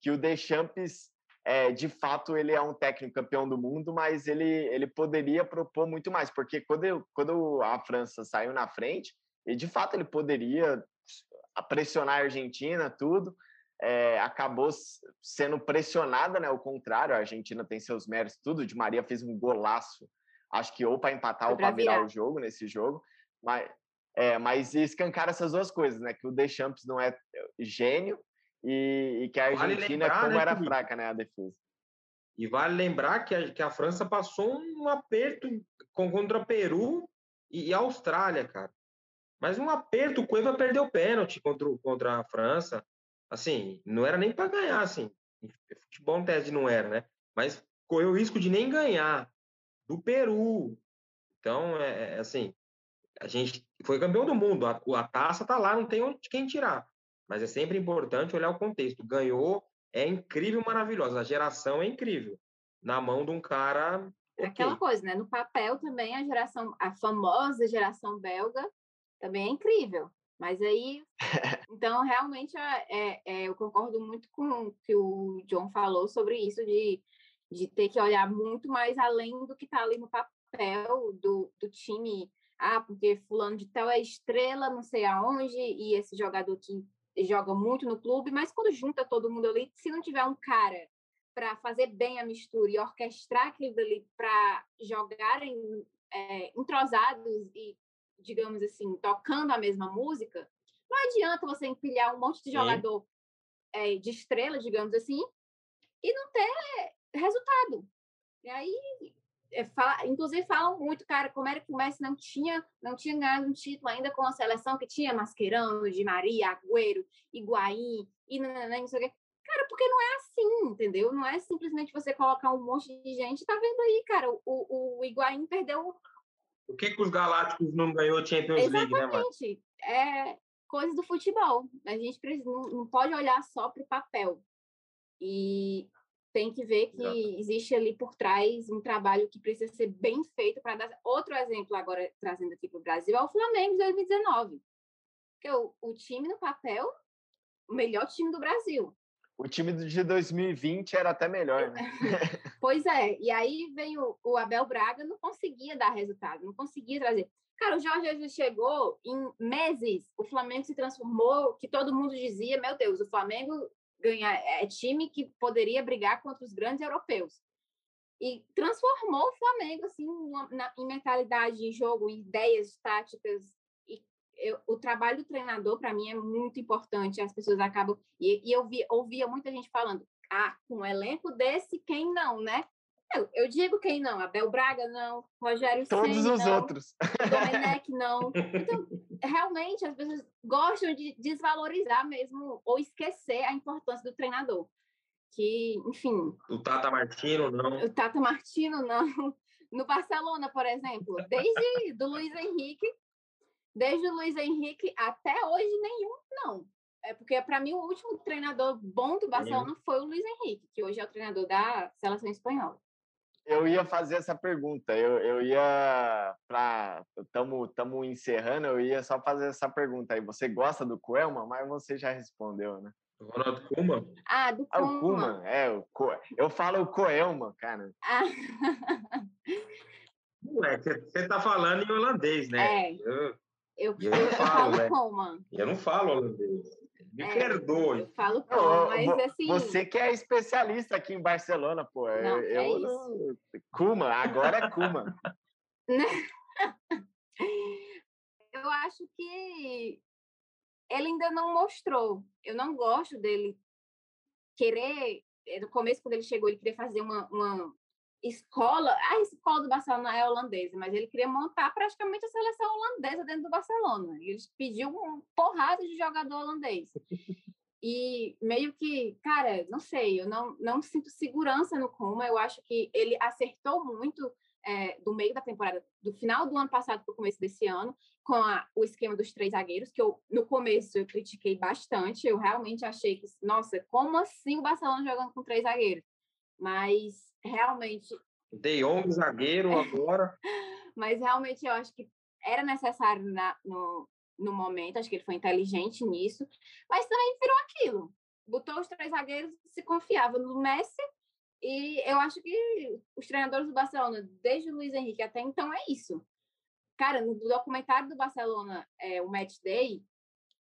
que o Deschamps, é, de fato, ele é um técnico campeão do mundo, mas ele, ele poderia propor muito mais, porque quando, quando a França saiu na frente, e de fato ele poderia pressionar a Argentina, tudo, é, acabou sendo pressionada, né? O contrário, a Argentina tem seus méritos, tudo. De Maria fez um golaço, acho que ou para empatar Foi ou para virar. virar o jogo nesse jogo, mas é, mas escancar essas duas coisas, né? Que o Deschamps não é gênio e, e que a Argentina, vale lembrar, como né, era fraca, né? A defesa. E vale lembrar que a, que a França passou um aperto contra Peru e, e Austrália, cara. Mas um aperto, o Cueva perdeu pênalti contra, contra a França assim, não era nem para ganhar, assim. Futebol em tese não era, né? Mas correu o risco de nem ganhar do Peru. Então, é, é assim, a gente foi campeão do mundo, a, a taça tá lá, não tem onde quem tirar. Mas é sempre importante olhar o contexto. Ganhou, é incrível, maravilhosa. A geração é incrível. Na mão de um cara. Okay. Aquela coisa, né? No papel também a geração, a famosa geração belga, também é incrível. Mas aí, então, realmente, é, é, é, eu concordo muito com o que o John falou sobre isso, de, de ter que olhar muito mais além do que está ali no papel do, do time. Ah, porque fulano de tal é estrela, não sei aonde, e esse jogador que joga muito no clube, mas quando junta todo mundo ali, se não tiver um cara para fazer bem a mistura e orquestrar aquilo ali para jogarem é, entrosados e digamos assim, tocando a mesma música, não adianta você empilhar um monte de jogador é, de estrela, digamos assim, e não ter resultado. E aí, é, fala, inclusive, falam muito, cara, como era que o Messi não tinha, não tinha ganhado um título ainda com a seleção que tinha Mascherano, Di Maria, Agüero, Higuaín, e não, sei o quê. Cara, porque não é assim, entendeu? Não é simplesmente você colocar um monte de gente. Tá vendo aí, cara? O, o, o Higuaín perdeu por que, que os Galácticos não ganhou Champions Exatamente. League, né, Exatamente. É coisa do futebol. A gente não, não pode olhar só para o papel. E tem que ver que Exato. existe ali por trás um trabalho que precisa ser bem feito para dar. Outro exemplo, agora trazendo aqui para o Brasil, é o Flamengo de 2019. Porque o, o time no papel, o melhor time do Brasil. O time de 2020 era até melhor, né? pois é, e aí veio o Abel Braga, não conseguia dar resultado, não conseguia trazer. Cara, o Jorge Jesus chegou em meses, o Flamengo se transformou, que todo mundo dizia, meu Deus, o Flamengo ganha, é time que poderia brigar contra os grandes europeus. E transformou o Flamengo, assim, na, em mentalidade, em jogo, em ideias táticas, eu, o trabalho do treinador, para mim, é muito importante. As pessoas acabam. E, e eu vi, ouvia muita gente falando: ah, com um elenco desse, quem não, né? Eu, eu digo quem não: Abel Braga, não. Rogério Todos Senna, os não, outros. Domenech, não. Então, realmente, as pessoas gostam de desvalorizar mesmo ou esquecer a importância do treinador. Que, enfim. O Tata Martino, não. O Tata Martino, não. No Barcelona, por exemplo, desde do Luiz Henrique Desde o Luiz Henrique até hoje, nenhum, não. É porque, para mim, o último treinador bom do Barcelona foi o Luiz Henrique, que hoje é o treinador da seleção espanhola. Eu ia fazer essa pergunta. Eu, eu ia para estamos encerrando. Eu ia só fazer essa pergunta aí. Você gosta do Coelma? Mas você já respondeu, né? Ronaldo Kuma? Ah, do Kuma. Ah, o Kuma, é. O Co... Eu falo o Coelma, cara. Ah. Ué, você tá falando em holandês, né? É. Eu... Eu, eu, eu falo, né? como? Eu não falo holandês. Me é, perdoe. Eu falo como, mas assim. Você que é especialista aqui em Barcelona, pô. Não, eu, é eu não... Kuma, agora é Kuma. eu acho que ele ainda não mostrou. Eu não gosto dele querer. Eh, no começo, quando ele chegou, ele queria fazer uma, uma escola, a escola do Barcelona é holandesa, mas ele queria montar praticamente a seleção holandesa dentro do Barcelona. Ele pediu uma porrada de jogador holandês. E meio que, cara, não sei, eu não, não sinto segurança no Kuma. Eu acho que ele acertou muito é, do meio da temporada, do final do ano passado para o começo desse ano, com a, o esquema dos três zagueiros, que eu, no começo, eu critiquei bastante. Eu realmente achei que, nossa, como assim o Barcelona jogando com três zagueiros? Mas realmente. De Jong, zagueiro agora. Mas realmente eu acho que era necessário na, no, no momento, acho que ele foi inteligente nisso, mas também virou aquilo. Botou os três zagueiros, se confiava no Messi, e eu acho que os treinadores do Barcelona, desde o Luiz Henrique até então, é isso. Cara, no documentário do Barcelona, é, o Match Day,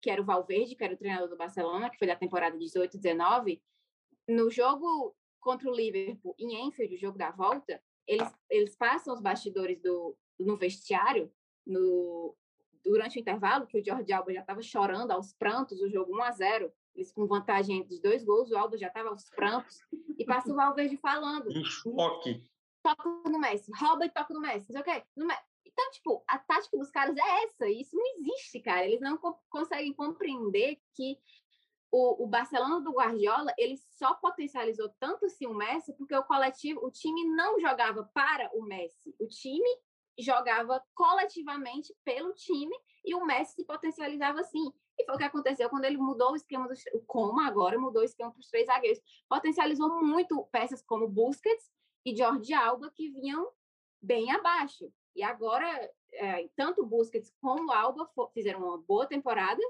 que era o Valverde, que era o treinador do Barcelona, que foi da temporada 18 19, no jogo contra o Liverpool em Enfield, o jogo da volta, eles, eles passam os bastidores do, no vestiário, no, durante o intervalo, que o Jorge Alba já estava chorando aos prantos, o jogo 1 a 0 eles com vantagem de dois gols, o Alba já estava aos prantos, e passa o Valverde falando. Em choque. Toca no Messi, rouba e toca no Messi, não sei o quê. Então, tipo, a tática dos caras é essa, isso não existe, cara. Eles não co conseguem compreender que o, o Barcelona do Guardiola, ele só potencializou tanto sim o Messi porque o coletivo, o time não jogava para o Messi, o time jogava coletivamente pelo time e o Messi se potencializava assim. E foi o que aconteceu quando ele mudou o esquema do o Coma agora mudou o esquema para os três zagueiros. Potencializou muito peças como Busquets e Jordi Alba que vinham bem abaixo. E agora é, tanto Busquets como Alba fizeram uma boa temporada.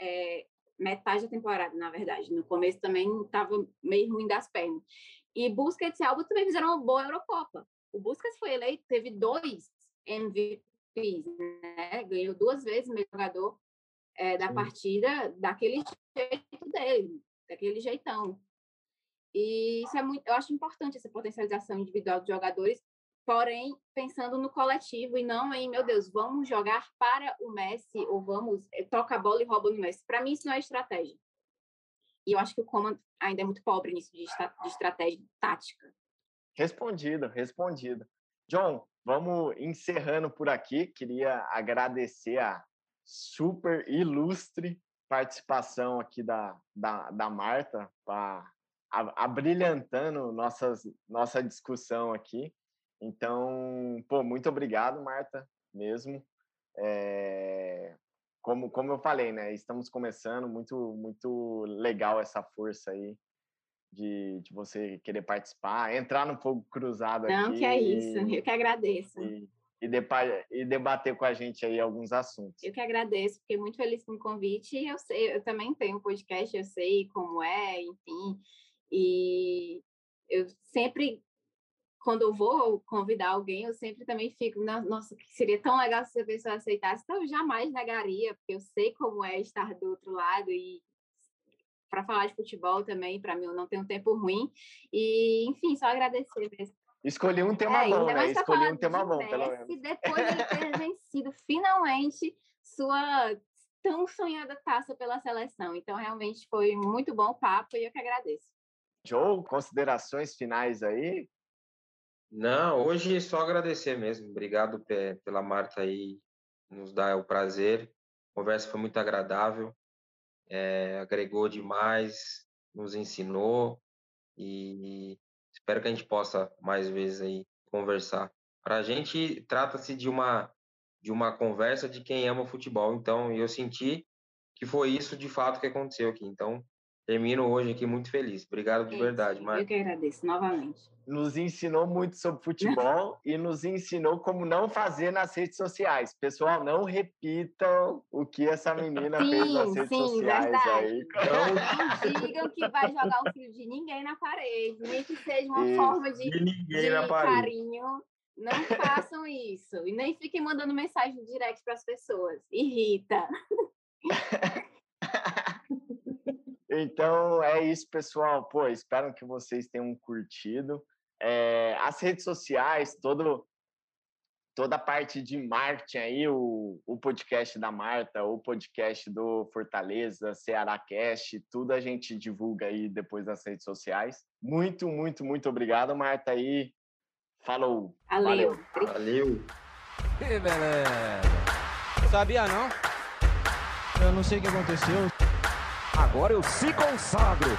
É, metade da temporada, na verdade. No começo também estava meio ruim das pernas. E Busquets e Alba também fizeram uma boa Eurocopa. O Busquets foi eleito, teve dois MVPs, né? Ganhou duas vezes o melhor jogador é, da Sim. partida, daquele jeito dele, daquele jeitão. E isso é muito, eu acho importante essa potencialização individual dos jogadores, porém pensando no coletivo e não em, meu Deus, vamos jogar para o Messi ou vamos eh, toca a bola e rouba no Messi. Para mim isso não é estratégia. E eu acho que o Coman ainda é muito pobre nisso de, de estratégia tática. Respondido, respondido. John, vamos encerrando por aqui. Queria agradecer a super ilustre participação aqui da, da, da Marta, para abrilhantando nossas, nossa discussão aqui. Então, pô, muito obrigado, Marta, mesmo. É, como, como eu falei, né? Estamos começando, muito, muito legal essa força aí de, de você querer participar, entrar no fogo cruzado Não, aqui. Não, que é isso, eu que agradeço. E, e, e, debater com a gente aí alguns assuntos. Eu que agradeço, fiquei muito feliz com o convite. E eu sei, eu também tenho um podcast, eu sei como é, enfim. E eu sempre quando eu vou convidar alguém, eu sempre também fico, nossa, que seria tão legal se a pessoa aceitasse. Então, eu jamais negaria, porque eu sei como é estar do outro lado e para falar de futebol também, para mim, eu não tenho um tempo ruim. E, enfim, só agradecer mesmo. Escolhi um tema é, bom, né? Escolhi um tema bom, Messi, pelo menos. Depois de ter vencido finalmente sua tão sonhada taça pela seleção. Então, realmente foi muito bom o papo e eu que agradeço. Joe, considerações finais aí? Não, hoje é só agradecer mesmo. Obrigado pela Marta aí, nos dar o prazer. A conversa foi muito agradável, é, agregou demais, nos ensinou e espero que a gente possa mais vezes aí conversar. Para a gente trata-se de uma de uma conversa de quem ama futebol. Então eu senti que foi isso de fato que aconteceu aqui. Então termino hoje aqui muito feliz. Obrigado de é verdade, Marta. Eu que agradeço novamente nos ensinou muito sobre futebol e nos ensinou como não fazer nas redes sociais. Pessoal, não repitam o que essa menina sim, fez nas redes sim, sociais verdade. aí. Não digam que vai jogar o filho de ninguém na parede, nem que seja uma forma de, de, de carinho. Não façam isso. E nem fiquem mandando mensagem direct para as pessoas. Irrita. Então é isso, pessoal. Pô, espero que vocês tenham curtido. É, as redes sociais, todo, toda a parte de marketing aí, o, o podcast da Marta, o podcast do Fortaleza, Ceará Cast, tudo a gente divulga aí depois nas redes sociais. Muito, muito, muito obrigado, Marta. aí falou. Valeu. Valeu. Valeu. Que beleza. Sabia não? Eu não sei o que aconteceu. Agora eu se consagro.